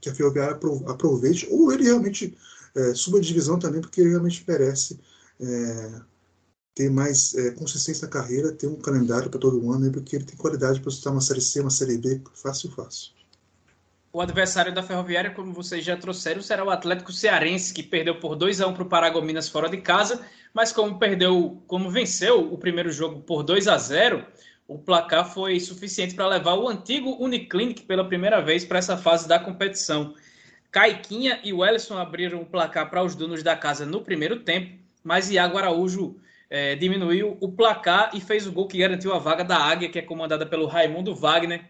que a Ferroviária aproveite, ou ele realmente é, suba de divisão também, porque ele realmente merece é, ter mais é, consistência na carreira, ter um calendário para todo ano, porque ele tem qualidade para disputar uma Série C, uma Série B, fácil, fácil. O adversário da Ferroviária, como vocês já trouxeram, será o Atlético Cearense, que perdeu por 2 a 1 para o Paragominas fora de casa, mas como perdeu, como venceu o primeiro jogo por 2 a 0, o placar foi suficiente para levar o antigo Uniclinic pela primeira vez para essa fase da competição. Caiquinha e Wellison abriram o placar para os donos da casa no primeiro tempo, mas Iago Araújo é, diminuiu o placar e fez o gol que garantiu a vaga da Águia, que é comandada pelo Raimundo Wagner.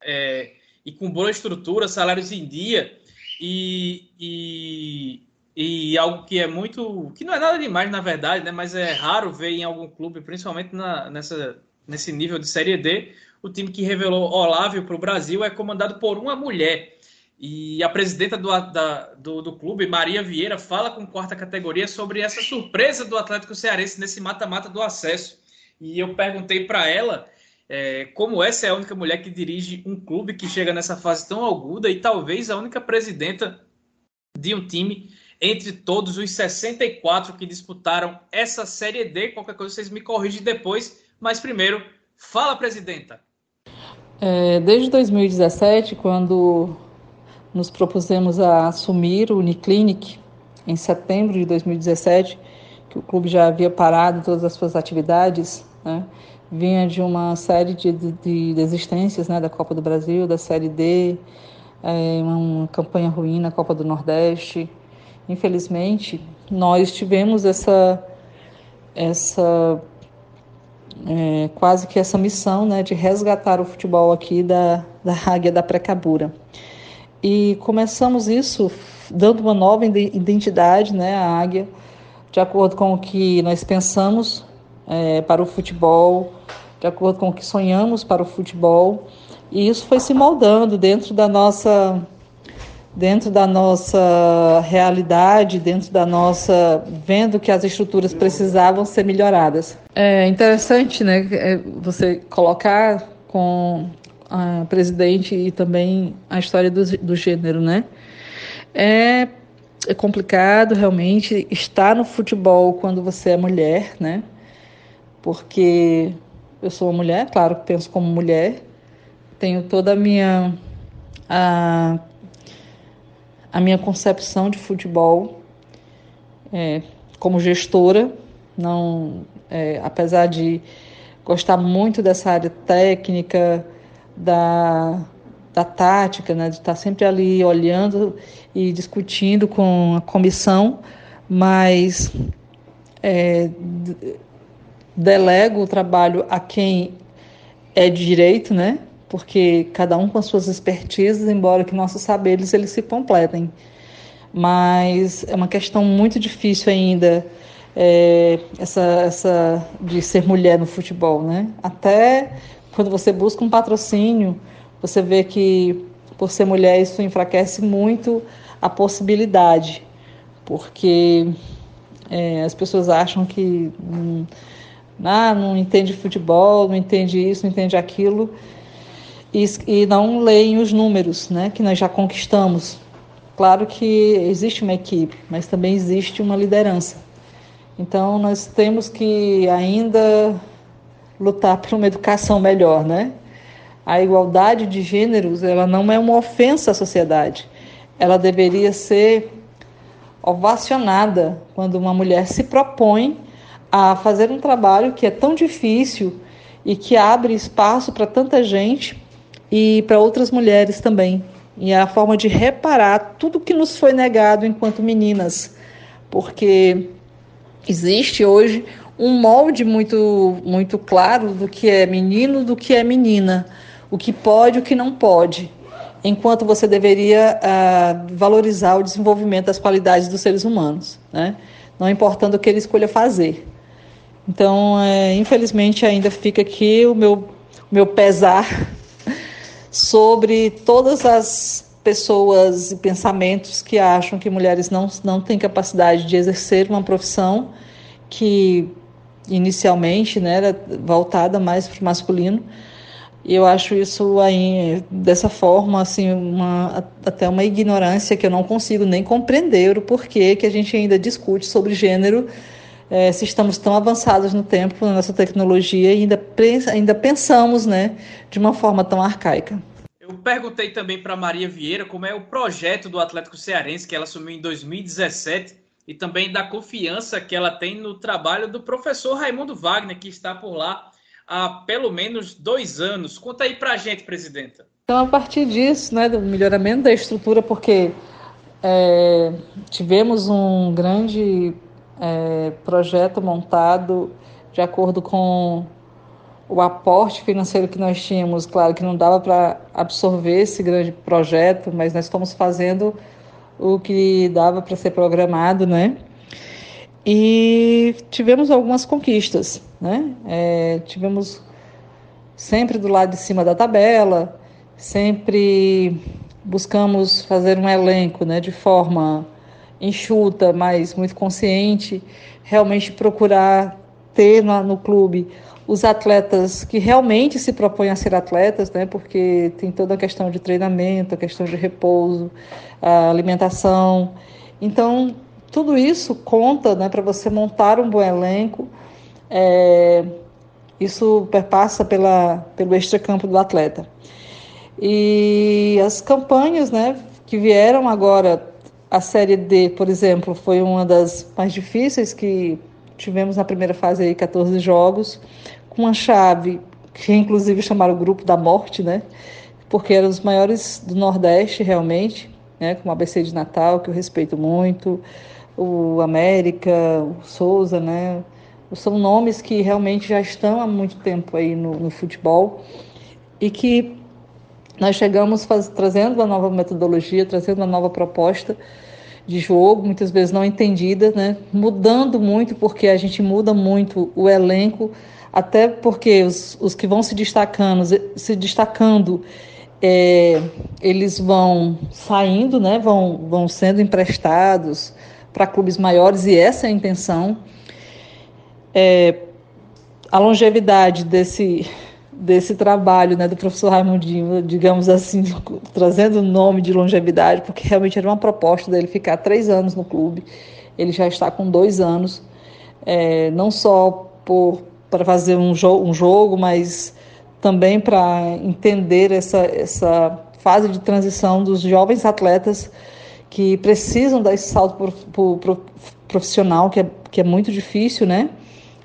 É, e com boa estrutura, salários em dia e, e, e, algo que é muito. que não é nada demais, na verdade, né? mas é raro ver em algum clube, principalmente na, nessa, nesse nível de Série D, o time que revelou Olávio para o Brasil é comandado por uma mulher. E a presidenta do, da, do, do, clube, Maria Vieira, fala com quarta categoria sobre essa surpresa do Atlético Cearense nesse mata-mata do acesso. E eu perguntei para ela é, como essa é a única mulher que dirige um clube que chega nessa fase tão aguda e talvez a única presidenta de um time entre todos os 64 que disputaram essa Série D. Qualquer coisa vocês me corrigem depois, mas primeiro, fala, presidenta. É, desde 2017, quando nos propusemos a assumir o Uniclinic, em setembro de 2017, que o clube já havia parado todas as suas atividades, né? vinha de uma série de, de, de desistências né, da Copa do Brasil, da Série D, é, uma campanha ruim na Copa do Nordeste. Infelizmente, nós tivemos essa, essa é, quase que essa missão né, de resgatar o futebol aqui da, da Águia da Precabura. E começamos isso dando uma nova identidade né, à Águia, de acordo com o que nós pensamos é, para o futebol, de acordo com o que sonhamos para o futebol. E isso foi se moldando dentro da nossa dentro da nossa realidade, dentro da nossa vendo que as estruturas precisavam ser melhoradas. É interessante, né, é, você colocar com a presidente e também a história do, do gênero, né? É, é complicado realmente estar no futebol quando você é mulher, né? porque eu sou uma mulher, claro que penso como mulher, tenho toda a minha a, a minha concepção de futebol é, como gestora, não é, apesar de gostar muito dessa área técnica da, da tática, né, de estar sempre ali olhando e discutindo com a comissão, mas é, delego o trabalho a quem é de direito, né? Porque cada um com as suas expertises, embora que nossos saberes eles se completem. Mas é uma questão muito difícil ainda é, essa, essa de ser mulher no futebol, né? Até quando você busca um patrocínio, você vê que por ser mulher isso enfraquece muito a possibilidade, porque É, as pessoas acham que hum, ah, não entende futebol, não entende isso, não entende aquilo, e, e não leem os números né, que nós já conquistamos. Claro que existe uma equipe, mas também existe uma liderança. Então, nós temos que ainda lutar por uma educação melhor, né? A igualdade de gêneros, ela não é uma ofensa à sociedade. Ela deveria ser ovacionada quando uma mulher se propõe a fazer um trabalho que é tão difícil e que abre espaço para tanta gente e para outras mulheres também. E é a forma de reparar tudo que nos foi negado enquanto meninas, porque existe hoje um molde muito muito claro do que é menino, do que é menina, o que pode, o que não pode, enquanto você deveria uh, valorizar o desenvolvimento das qualidades dos seres humanos, né? não importando o que ele escolha fazer. Então, é, infelizmente, ainda fica aqui o meu, o meu pesar sobre todas as pessoas e pensamentos que acham que mulheres não, não têm capacidade de exercer uma profissão que inicialmente né, era voltada mais para o masculino. E eu acho isso aí, dessa forma, assim, uma, até uma ignorância que eu não consigo nem compreender o porquê que a gente ainda discute sobre gênero é, se estamos tão avançados no tempo, na nossa tecnologia, e ainda, ainda pensamos né, de uma forma tão arcaica. Eu perguntei também para Maria Vieira como é o projeto do Atlético Cearense que ela assumiu em 2017 e também da confiança que ela tem no trabalho do professor Raimundo Wagner, que está por lá há pelo menos dois anos. Conta aí para a gente, presidenta. Então, a partir disso, né, do melhoramento da estrutura, porque é, tivemos um grande é, projeto montado de acordo com o aporte financeiro que nós tínhamos. Claro que não dava para absorver esse grande projeto, mas nós estamos fazendo o que dava para ser programado, né? E tivemos algumas conquistas, né? É, tivemos sempre do lado de cima da tabela, sempre buscamos fazer um elenco, né, de forma enxuta, mas muito consciente, realmente procurar ter no, no clube os atletas que realmente se propõem a ser atletas, né? Porque tem toda a questão de treinamento, a questão de repouso, a alimentação. Então, tudo isso conta, né, para você montar um bom elenco. É, isso perpassa pela, pelo extracampo do atleta. E as campanhas, né, que vieram agora a Série D, por exemplo, foi uma das mais difíceis que tivemos na primeira fase aí, 14 jogos, uma chave que inclusive chamaram o grupo da morte, né? Porque eram os maiores do Nordeste realmente, né? Como o ABC de Natal, que eu respeito muito, o América, o Souza, né? São nomes que realmente já estão há muito tempo aí no, no futebol e que nós chegamos faz, trazendo uma nova metodologia, trazendo uma nova proposta de jogo, muitas vezes não entendida, né? mudando muito, porque a gente muda muito o elenco, até porque os, os que vão se destacando, se destacando é, eles vão saindo, né? vão, vão sendo emprestados para clubes maiores, e essa é a intenção. É, a longevidade desse, desse trabalho né, do professor Raimundinho, digamos assim, trazendo o nome de longevidade, porque realmente era uma proposta dele ficar três anos no clube. Ele já está com dois anos, é, não só por para fazer um, jo um jogo, mas também para entender essa, essa fase de transição dos jovens atletas que precisam dar esse salto pro, pro, pro profissional, que é, que é muito difícil, né?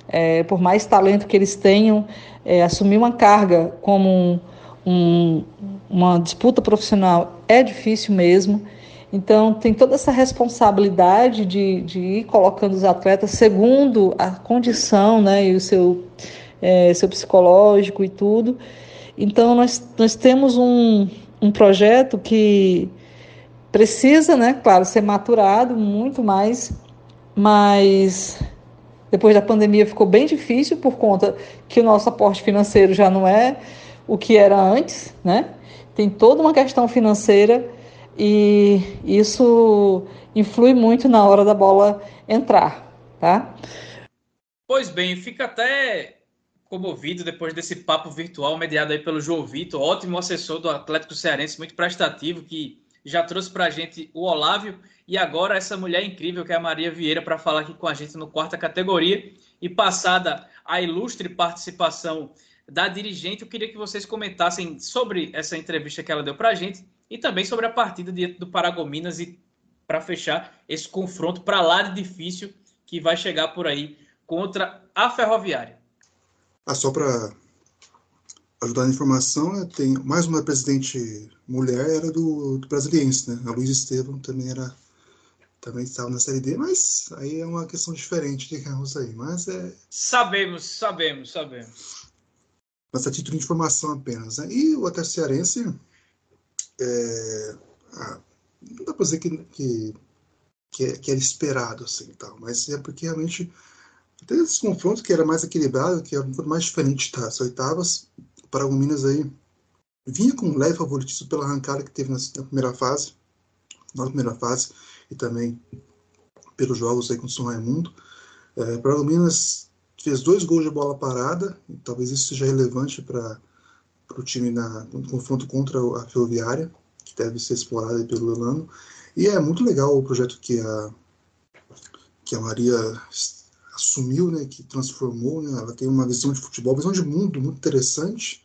É, por mais talento que eles tenham, é, assumir uma carga como um, um, uma disputa profissional é difícil mesmo. Então, tem toda essa responsabilidade de, de ir colocando os atletas segundo a condição né, e o seu, é, seu psicológico e tudo. Então, nós, nós temos um, um projeto que precisa, né, claro, ser maturado muito mais, mas depois da pandemia ficou bem difícil por conta que o nosso aporte financeiro já não é o que era antes, né? Tem toda uma questão financeira e isso influi muito na hora da bola entrar. tá? Pois bem, fica até comovido depois desse papo virtual mediado aí pelo João Vitor, ótimo assessor do Atlético Cearense, muito prestativo, que já trouxe para a gente o Olávio e agora essa mulher incrível que é a Maria Vieira para falar aqui com a gente no quarta categoria. E passada a ilustre participação da dirigente, eu queria que vocês comentassem sobre essa entrevista que ela deu para a gente e também sobre a partida diante do Paragominas e para fechar esse confronto para lá de difícil que vai chegar por aí contra a Ferroviária. Ah, só para ajudar na informação, né, tem mais uma presidente mulher era do, do Brasiliense, né? A Luiz Estevam também era também estava na série D, mas aí é uma questão diferente, digamos aí. Mas é. Sabemos, sabemos, sabemos. Mas a título de informação apenas. Né? E o Atlético Cearense. É, ah, não dá para dizer que, que, que, é, que, era esperado, assim, tal, mas é porque realmente. Até esse confronto que era mais equilibrado, que era mais diferente das oitavas, o Paragominas aí vinha com um leve favoritismo pela arrancada que teve na, na primeira fase, na primeira fase e também pelos jogos aí com o São Raimundo. É, o Minas fez dois gols de bola parada, talvez isso seja relevante para o time na, no confronto contra a Ferroviária, que deve ser explorado pelo Elano. E é muito legal o projeto que a, que a Maria assumiu, né, que transformou. Né, ela tem uma visão de futebol, visão de mundo muito interessante,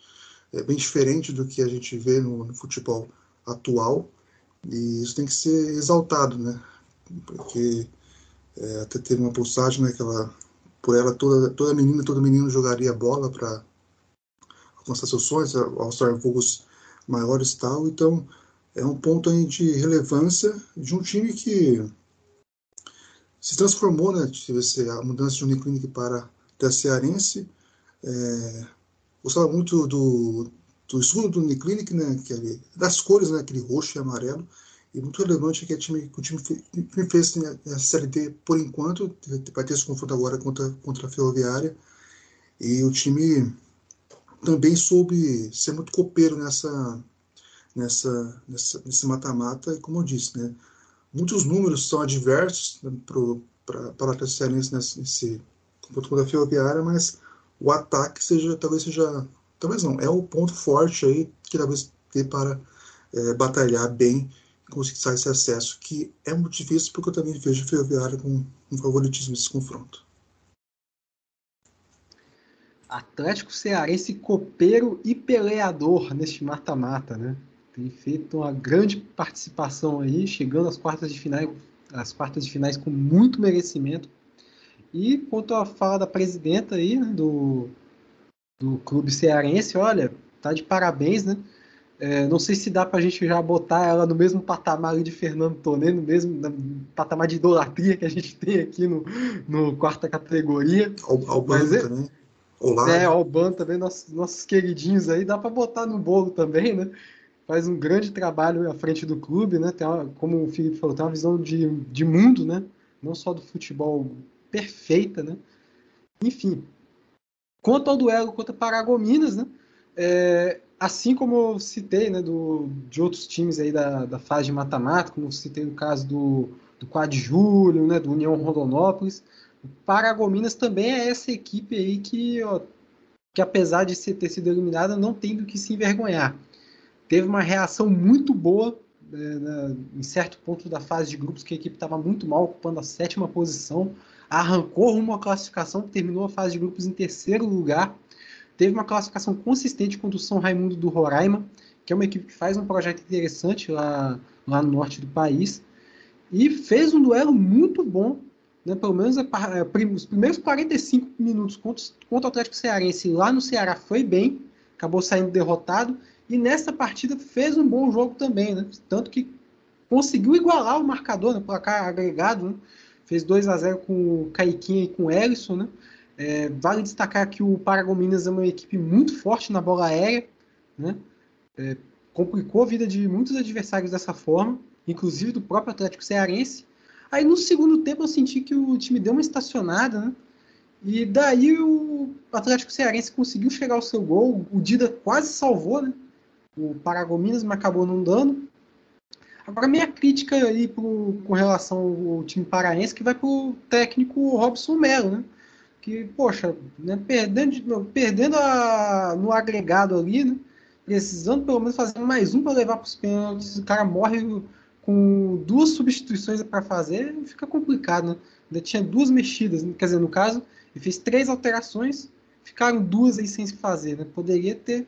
é bem diferente do que a gente vê no, no futebol atual. E isso tem que ser exaltado, né? Porque é, até teve uma postagem, né, que ela, por ela toda, toda menina, todo menino jogaria bola para alcançar seus sonhos, alçar voos maiores e tal. Então, é um ponto aí de relevância de um time que se transformou, né? Tive a mudança de Uniclinic para a Cearense. É, gostava muito do, do estudo do Uniclinic, né, que é das cores, né, aquele roxo e amarelo, e muito relevante é que, time, que o time fez né, a Série D por enquanto, vai ter esse confronto agora contra, contra a Ferroviária, e o time também soube ser muito copeiro nessa nessa nessa nesse mata-mata, e como eu disse, né, muitos números são adversos né, para o Atlético nesse, nesse confronto contra a Ferroviária, mas o ataque seja talvez seja talvez não, é o ponto forte aí que talvez dê para é, batalhar bem conseguir sair esse acesso, que é muito difícil porque eu também vejo o Ferroviária com um favoritismo nesse confronto. Atlético Cearense copeiro e peleador neste mata-mata, né? Tem feito uma grande participação aí, chegando às quartas de finais, às quartas de finais com muito merecimento. E quanto à fala da presidenta aí, né, do, do clube cearense, olha, tá de parabéns, né? É, não sei se dá para a gente já botar ela no mesmo patamar de Fernando Tonê, no mesmo patamar de idolatria que a gente tem aqui no, no quarta categoria. Alban é, também. Olá. É, Alban também, nossos, nossos queridinhos aí, dá para botar no bolo também, né? Faz um grande trabalho à frente do clube, né? Tem uma, como o Felipe falou, tem uma visão de, de mundo, né? Não só do futebol perfeita, né? Enfim, Quanto ao duelo contra Paragominas, né? É, assim como eu citei né, do, de outros times aí da, da fase de mata-mata, como eu citei no caso do, do Quad Júlio, né, do União Rondonópolis, Paragominas também é essa equipe aí que, ó, que apesar de ter sido eliminada, não tem do que se envergonhar. Teve uma reação muito boa né, em certo ponto da fase de grupos que a equipe estava muito mal, ocupando a sétima posição, arrancou rumo à classificação, terminou a fase de grupos em terceiro lugar, teve uma classificação consistente contra o São Raimundo do Roraima, que é uma equipe que faz um projeto interessante lá, lá no norte do país, e fez um duelo muito bom, né, pelo menos é é, os primeiros 45 minutos contra, contra o Atlético Cearense lá no Ceará foi bem, acabou saindo derrotado, e nessa partida fez um bom jogo também, né, tanto que conseguiu igualar o marcador, né, placar agregado, né, fez 2 a 0 com o Caiquinha e com o Ellison, né? É, vale destacar que o Paragominas é uma equipe muito forte na bola aérea, né? É, complicou a vida de muitos adversários dessa forma, inclusive do próprio Atlético Cearense. Aí no segundo tempo eu senti que o time deu uma estacionada, né? E daí o Atlético Cearense conseguiu chegar ao seu gol, o Dida quase salvou, né? O Paragominas, mas acabou não dando. Agora, minha crítica aí pro, com relação ao time paraense que vai pro técnico Robson Melo, né? Que, poxa, né, perdendo, perdendo a, no agregado ali, né? Precisando pelo menos fazer mais um para levar para os pênaltis, o cara morre com duas substituições para fazer, fica complicado, né? Ainda tinha duas mexidas, quer dizer, no caso, ele fez três alterações, ficaram duas aí sem se fazer, né? Poderia ter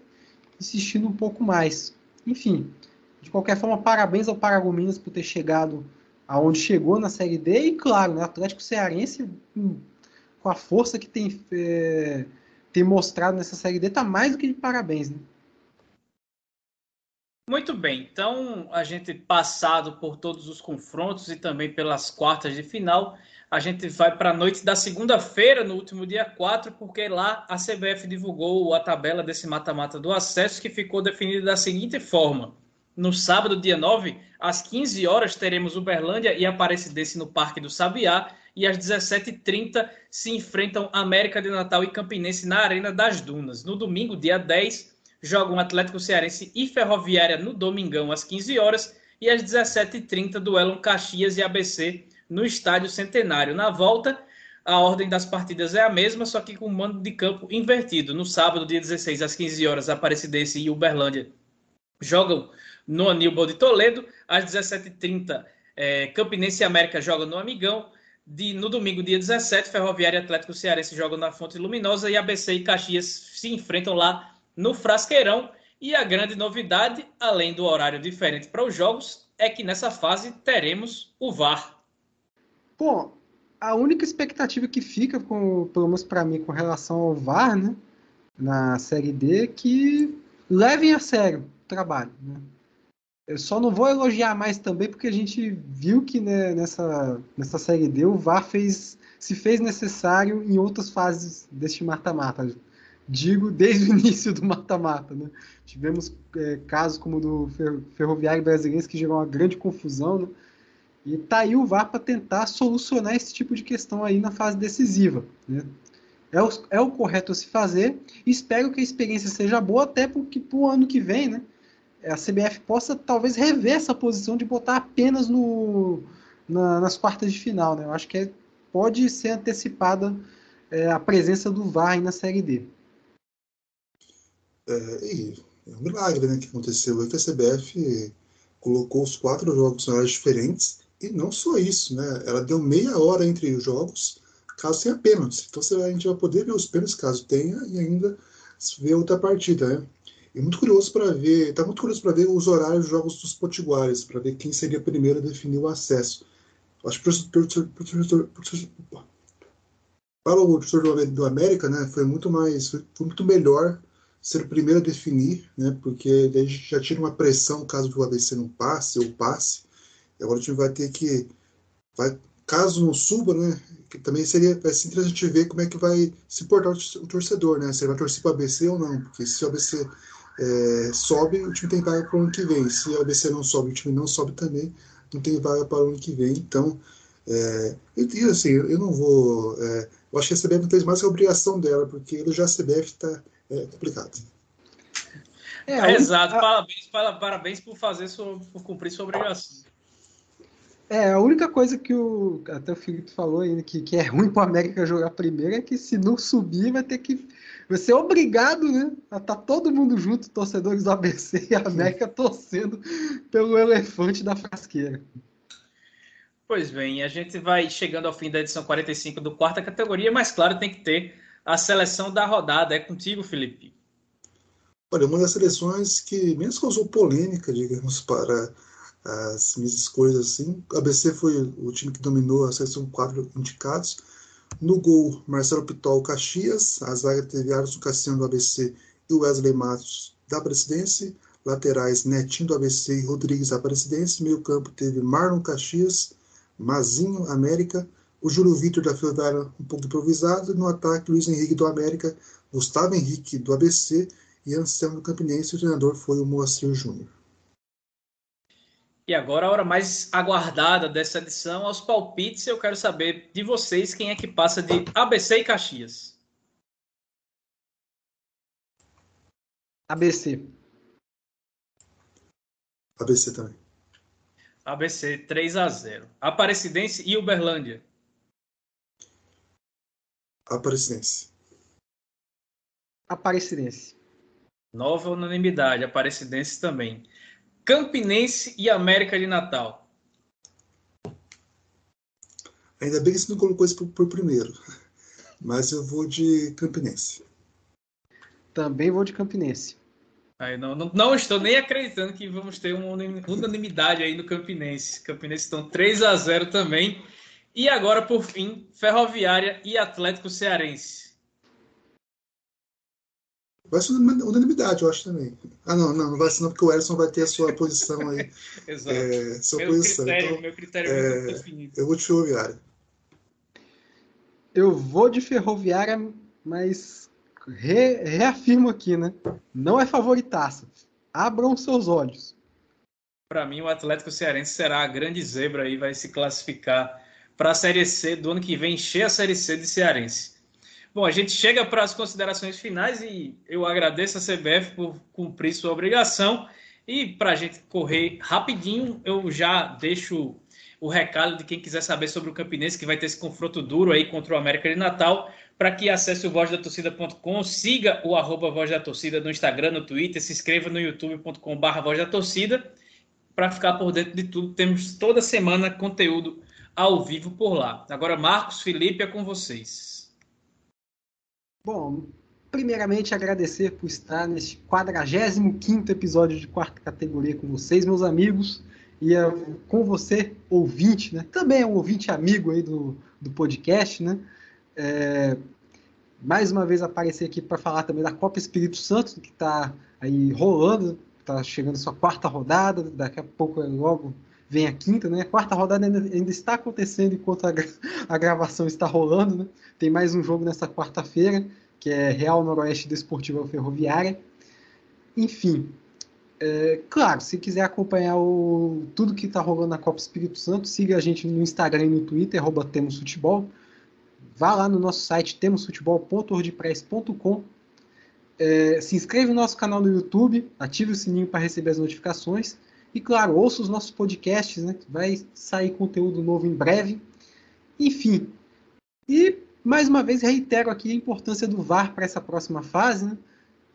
insistido um pouco mais. Enfim, de qualquer forma, parabéns ao Paragominas por ter chegado aonde chegou na Série D e, claro, né, Atlético Cearense, hum, com a força que tem, é, tem mostrado nessa Série D, tá mais do que de parabéns, né? Muito bem, então a gente passado por todos os confrontos e também pelas quartas de final, a gente vai para a noite da segunda-feira, no último dia 4, porque lá a CBF divulgou a tabela desse mata-mata do acesso que ficou definida da seguinte forma: no sábado, dia 9, às 15 horas, teremos Uberlândia e Aparecidense no Parque do Sabiá. E às 17h30 se enfrentam América de Natal e Campinense na Arena das Dunas. No domingo, dia 10, jogam Atlético Cearense e Ferroviária no Domingão às 15 horas. E às 17h30, duelam Caxias e ABC no Estádio Centenário. Na volta, a ordem das partidas é a mesma, só que com mando de campo invertido. No sábado, dia 16, às 15 horas, Aparecidense e Uberlândia jogam no Aníbal de Toledo. Às 17h30, é, Campinense e América jogam no Amigão. De, no domingo, dia 17, Ferroviária e Atlético Cearense jogam na Fonte Luminosa e ABC e Caxias se enfrentam lá no Frasqueirão. E a grande novidade, além do horário diferente para os jogos, é que nessa fase teremos o VAR. Bom, a única expectativa que fica, com, pelo menos para mim, com relação ao VAR, né, na Série D, é que levem a sério o trabalho. Né? Eu só não vou elogiar mais também, porque a gente viu que né, nessa, nessa série D o VAR fez, se fez necessário em outras fases deste mata-mata. Digo, desde o início do mata-mata. Né? Tivemos é, casos como o do Ferroviário Brasileiro, que gerou uma grande confusão. Né? E tá aí o VAR para tentar solucionar esse tipo de questão aí na fase decisiva. Né? É, o, é o correto a se fazer. Espero que a experiência seja boa, até porque para o ano que vem, né? a CBF possa talvez rever essa posição de botar apenas no, na, nas quartas de final. Né? Eu acho que é, pode ser antecipada é, a presença do VAR na Série D. É, e é um milagre né, que aconteceu. É que a CBF colocou os quatro jogos em horas diferentes e não só isso, né? Ela deu meia hora entre os jogos, caso tenha pênaltis. Então a gente vai poder ver os pênaltis caso tenha e ainda ver outra partida, né? E muito curioso para ver, tá muito curioso para ver os horários dos jogos dos potiguares, para ver quem seria primeiro a definir o acesso. Acho que para o professor do América, né, foi muito mais, foi muito melhor ser o primeiro a definir, né, porque daí já tinha uma pressão caso o ABC não passe ou passe. E agora a gente vai ter que, vai, caso não suba, né, que também seria vai ser interessante ver como é que vai se portar o torcedor, né, se ele vai torcer para o ABC ou não, porque se o ABC é, sobe, o time tem vaga para o ano que vem. Se o ABC não sobe, o time não sobe também, não tem vaga para o ano que vem. Então, é, e, assim, eu não vou. É, eu acho que a CBF não fez mais a obrigação dela, porque ele já a CBF está é, complicado. É, é Exato, a... parabéns, parabéns por fazer sua, por cumprir sua obrigação. É, a única coisa que o. Até o Felipe falou aí, que, que é ruim para o América jogar primeiro é que se não subir vai ter que vai ser obrigado, né? A estar tá todo mundo junto, torcedores do ABC e América torcendo pelo elefante da frasqueira. Pois bem, a gente vai chegando ao fim da edição 45 do quarta categoria, mas claro, tem que ter a seleção da rodada. É contigo, Felipe. Olha, uma das seleções que menos causou polêmica, digamos, para as minhas escolhas assim. O ABC foi o time que dominou a seleção quatro indicados. No gol, Marcelo Pitol Caxias. A zaga teve Alisson Cassiano do ABC e Wesley Matos da Presidência. Laterais, Netinho do ABC e Rodrigues da Presidência. Meio campo teve Marlon Caxias, Mazinho, América. O Júlio Vitor da Filadara um pouco improvisado. No ataque, Luiz Henrique do América, Gustavo Henrique do ABC e Anselmo do Campinense. O treinador foi o Moacir Júnior. E agora a hora mais aguardada dessa edição, aos palpites, eu quero saber de vocês quem é que passa de ABC e Caxias. ABC. ABC também. ABC 3 a 0. Aparecidense e Uberlândia. Aparecidense. Aparecidense. Nova unanimidade, Aparecidense também. Campinense e América de Natal. Ainda bem que você não colocou isso por, por primeiro. Mas eu vou de Campinense. Também vou de Campinense. Aí não, não, não, estou nem acreditando que vamos ter uma unanimidade aí no Campinense. Campinense estão 3 a 0 também. E agora, por fim, Ferroviária e Atlético Cearense. Vai ser unanimidade, eu acho também. Ah, não, não, não vai ser não, porque o Ellison vai ter a sua posição aí. Exato. É, sua meu posição. Critério, então, meu critério é, é muito definido. Eu vou de Ferroviária. Eu vou de Ferroviária, mas re, reafirmo aqui, né? Não é favoritaça. Abram seus olhos. Para mim, o Atlético Cearense será a grande zebra aí, vai se classificar para a Série C do ano que vem, encher a Série C de Cearense. Bom, a gente chega para as considerações finais e eu agradeço a CBF por cumprir sua obrigação. E para a gente correr rapidinho, eu já deixo o recado de quem quiser saber sobre o Campinense, que vai ter esse confronto duro aí contra o América de Natal, para que acesse o vozdatorcida.com, siga o arroba Voz da Torcida no Instagram, no Twitter, se inscreva no youtube.com.br Voz da Torcida, para ficar por dentro de tudo. Temos toda semana conteúdo ao vivo por lá. Agora, Marcos, Felipe, é com vocês. Bom, primeiramente agradecer por estar neste 45 episódio de quarta categoria com vocês, meus amigos e é com você, ouvinte, né? Também é um ouvinte amigo aí do, do podcast, né? É, mais uma vez aparecer aqui para falar também da Copa Espírito Santo, que está aí rolando, está chegando sua quarta rodada, daqui a pouco logo vem a quinta, né? A quarta rodada ainda, ainda está acontecendo enquanto a, a, gravação está rolando, né? Tem mais um jogo nessa quarta-feira, que é Real Noroeste Desportivo Ferroviária. Enfim, é, claro, se quiser acompanhar o, tudo que está rolando na Copa Espírito Santo, siga a gente no Instagram e no Twitter, arroba Temos Futebol. Vá lá no nosso site temosfutebol.wordpress.com. É, se inscreva no nosso canal no YouTube, ative o sininho para receber as notificações. E claro, ouça os nossos podcasts, né? Vai sair conteúdo novo em breve. Enfim. E mais uma vez reitero aqui a importância do VAR para essa próxima fase. Né?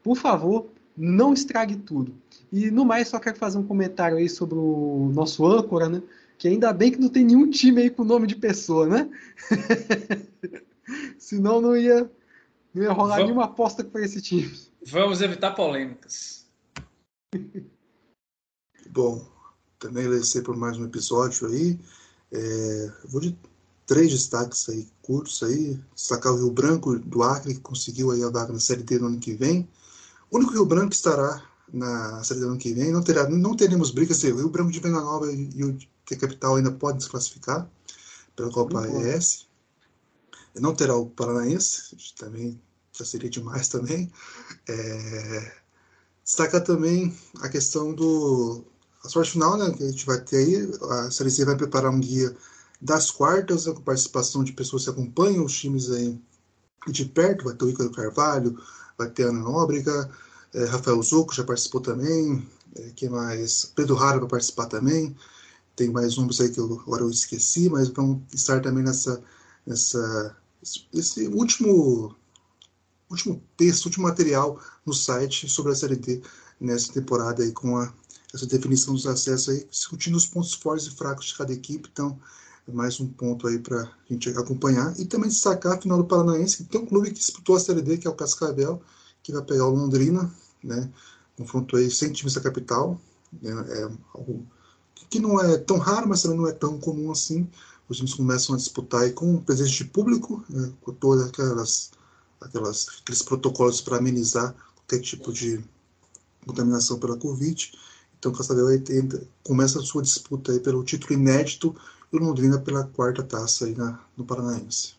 Por favor, não estrague tudo. E no mais, só quero fazer um comentário aí sobre o nosso âncora, né? Que ainda bem que não tem nenhum time aí com nome de pessoa, né? Senão não ia, não ia rolar Vamos... nenhuma aposta para esse time. Vamos evitar polêmicas. Bom, também agradecer por mais um episódio aí. É, vou de três destaques aí curtos aí. Destacar o Rio Branco do Acre, que conseguiu aí a vaga na Série D no ano que vem. O único Rio Branco que estará na Série do ano que vem. Não, terá, não teremos brigas. O Rio Branco de Venda Nova e o que Capital ainda podem se classificar pela Copa ES. Não terá o Paranaense, também já seria demais também. É, destacar também a questão do a sorte final, né, que a gente vai ter aí. A Série C vai preparar um guia das quartas, né, com participação de pessoas que acompanham os times aí de perto. Vai ter o Ícaro Carvalho, vai ter a Ana Nóbrega, é, Rafael Zucco já participou também. É, quem mais? Pedro Rara vai participar também. Tem mais nomes aí que eu, agora eu esqueci, mas vão estar também nessa, nessa esse último último texto, último material no site sobre a Série D nessa temporada aí com a, essa definição dos acessos aí, discutindo os pontos fortes e fracos de cada equipe. Então, é mais um ponto aí para a gente acompanhar. E também destacar a final do Paranaense, que tem um clube que disputou a Série D, que é o Cascavel, que vai pegar o Londrina, né? Confronto aí sem times da capital, né? é algo que não é tão raro, mas também não é tão comum assim. Os times começam a disputar aí com presença de público, né? com todas aquelas, aquelas aqueles protocolos para amenizar qualquer tipo de contaminação pela Covid. Então o Cascavel começa a sua disputa aí pelo título inédito e o Londrina pela quarta taça aí na, no Paranaense.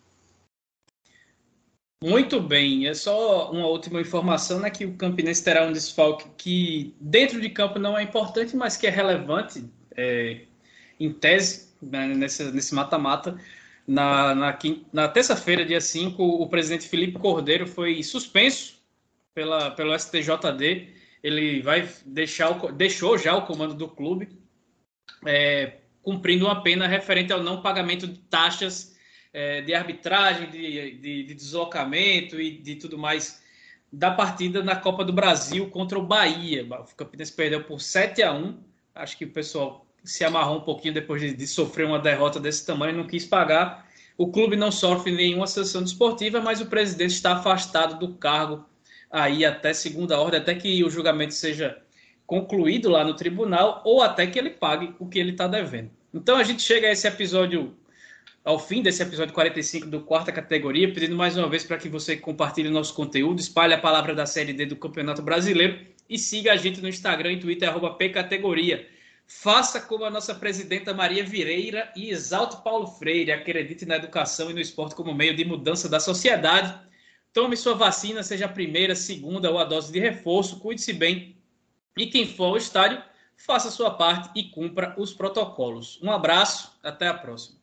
Muito bem, é só uma última informação, né, que o Campinense terá um desfalque que dentro de campo não é importante, mas que é relevante é, em tese, né, nesse mata-mata. Na, na, na terça-feira, dia 5, o presidente Felipe Cordeiro foi suspenso pela, pelo STJD. Ele vai deixar o, deixou já o comando do clube é, cumprindo uma pena referente ao não pagamento de taxas é, de arbitragem, de, de, de, deslocamento e de tudo mais da partida na Copa do Brasil contra o Bahia. O Campinense perdeu por 7 a 1 Acho que o pessoal se amarrou um pouquinho depois de, de sofrer uma derrota desse tamanho, não quis pagar. O clube não sofre nenhuma sanção desportiva, mas o presidente está afastado do cargo aí até segunda ordem, até que o julgamento seja concluído lá no tribunal ou até que ele pague o que ele está devendo. Então a gente chega a esse episódio, ao fim desse episódio 45 do quarta categoria, pedindo mais uma vez para que você compartilhe o nosso conteúdo, espalhe a palavra da Série D do Campeonato Brasileiro e siga a gente no Instagram e Twitter, arroba pcategoria. Faça como a nossa presidenta Maria Vireira e exalte Paulo Freire. Acredite na educação e no esporte como meio de mudança da sociedade. Tome sua vacina, seja a primeira, segunda ou a dose de reforço. Cuide-se bem. E quem for ao estádio, faça sua parte e cumpra os protocolos. Um abraço, até a próxima.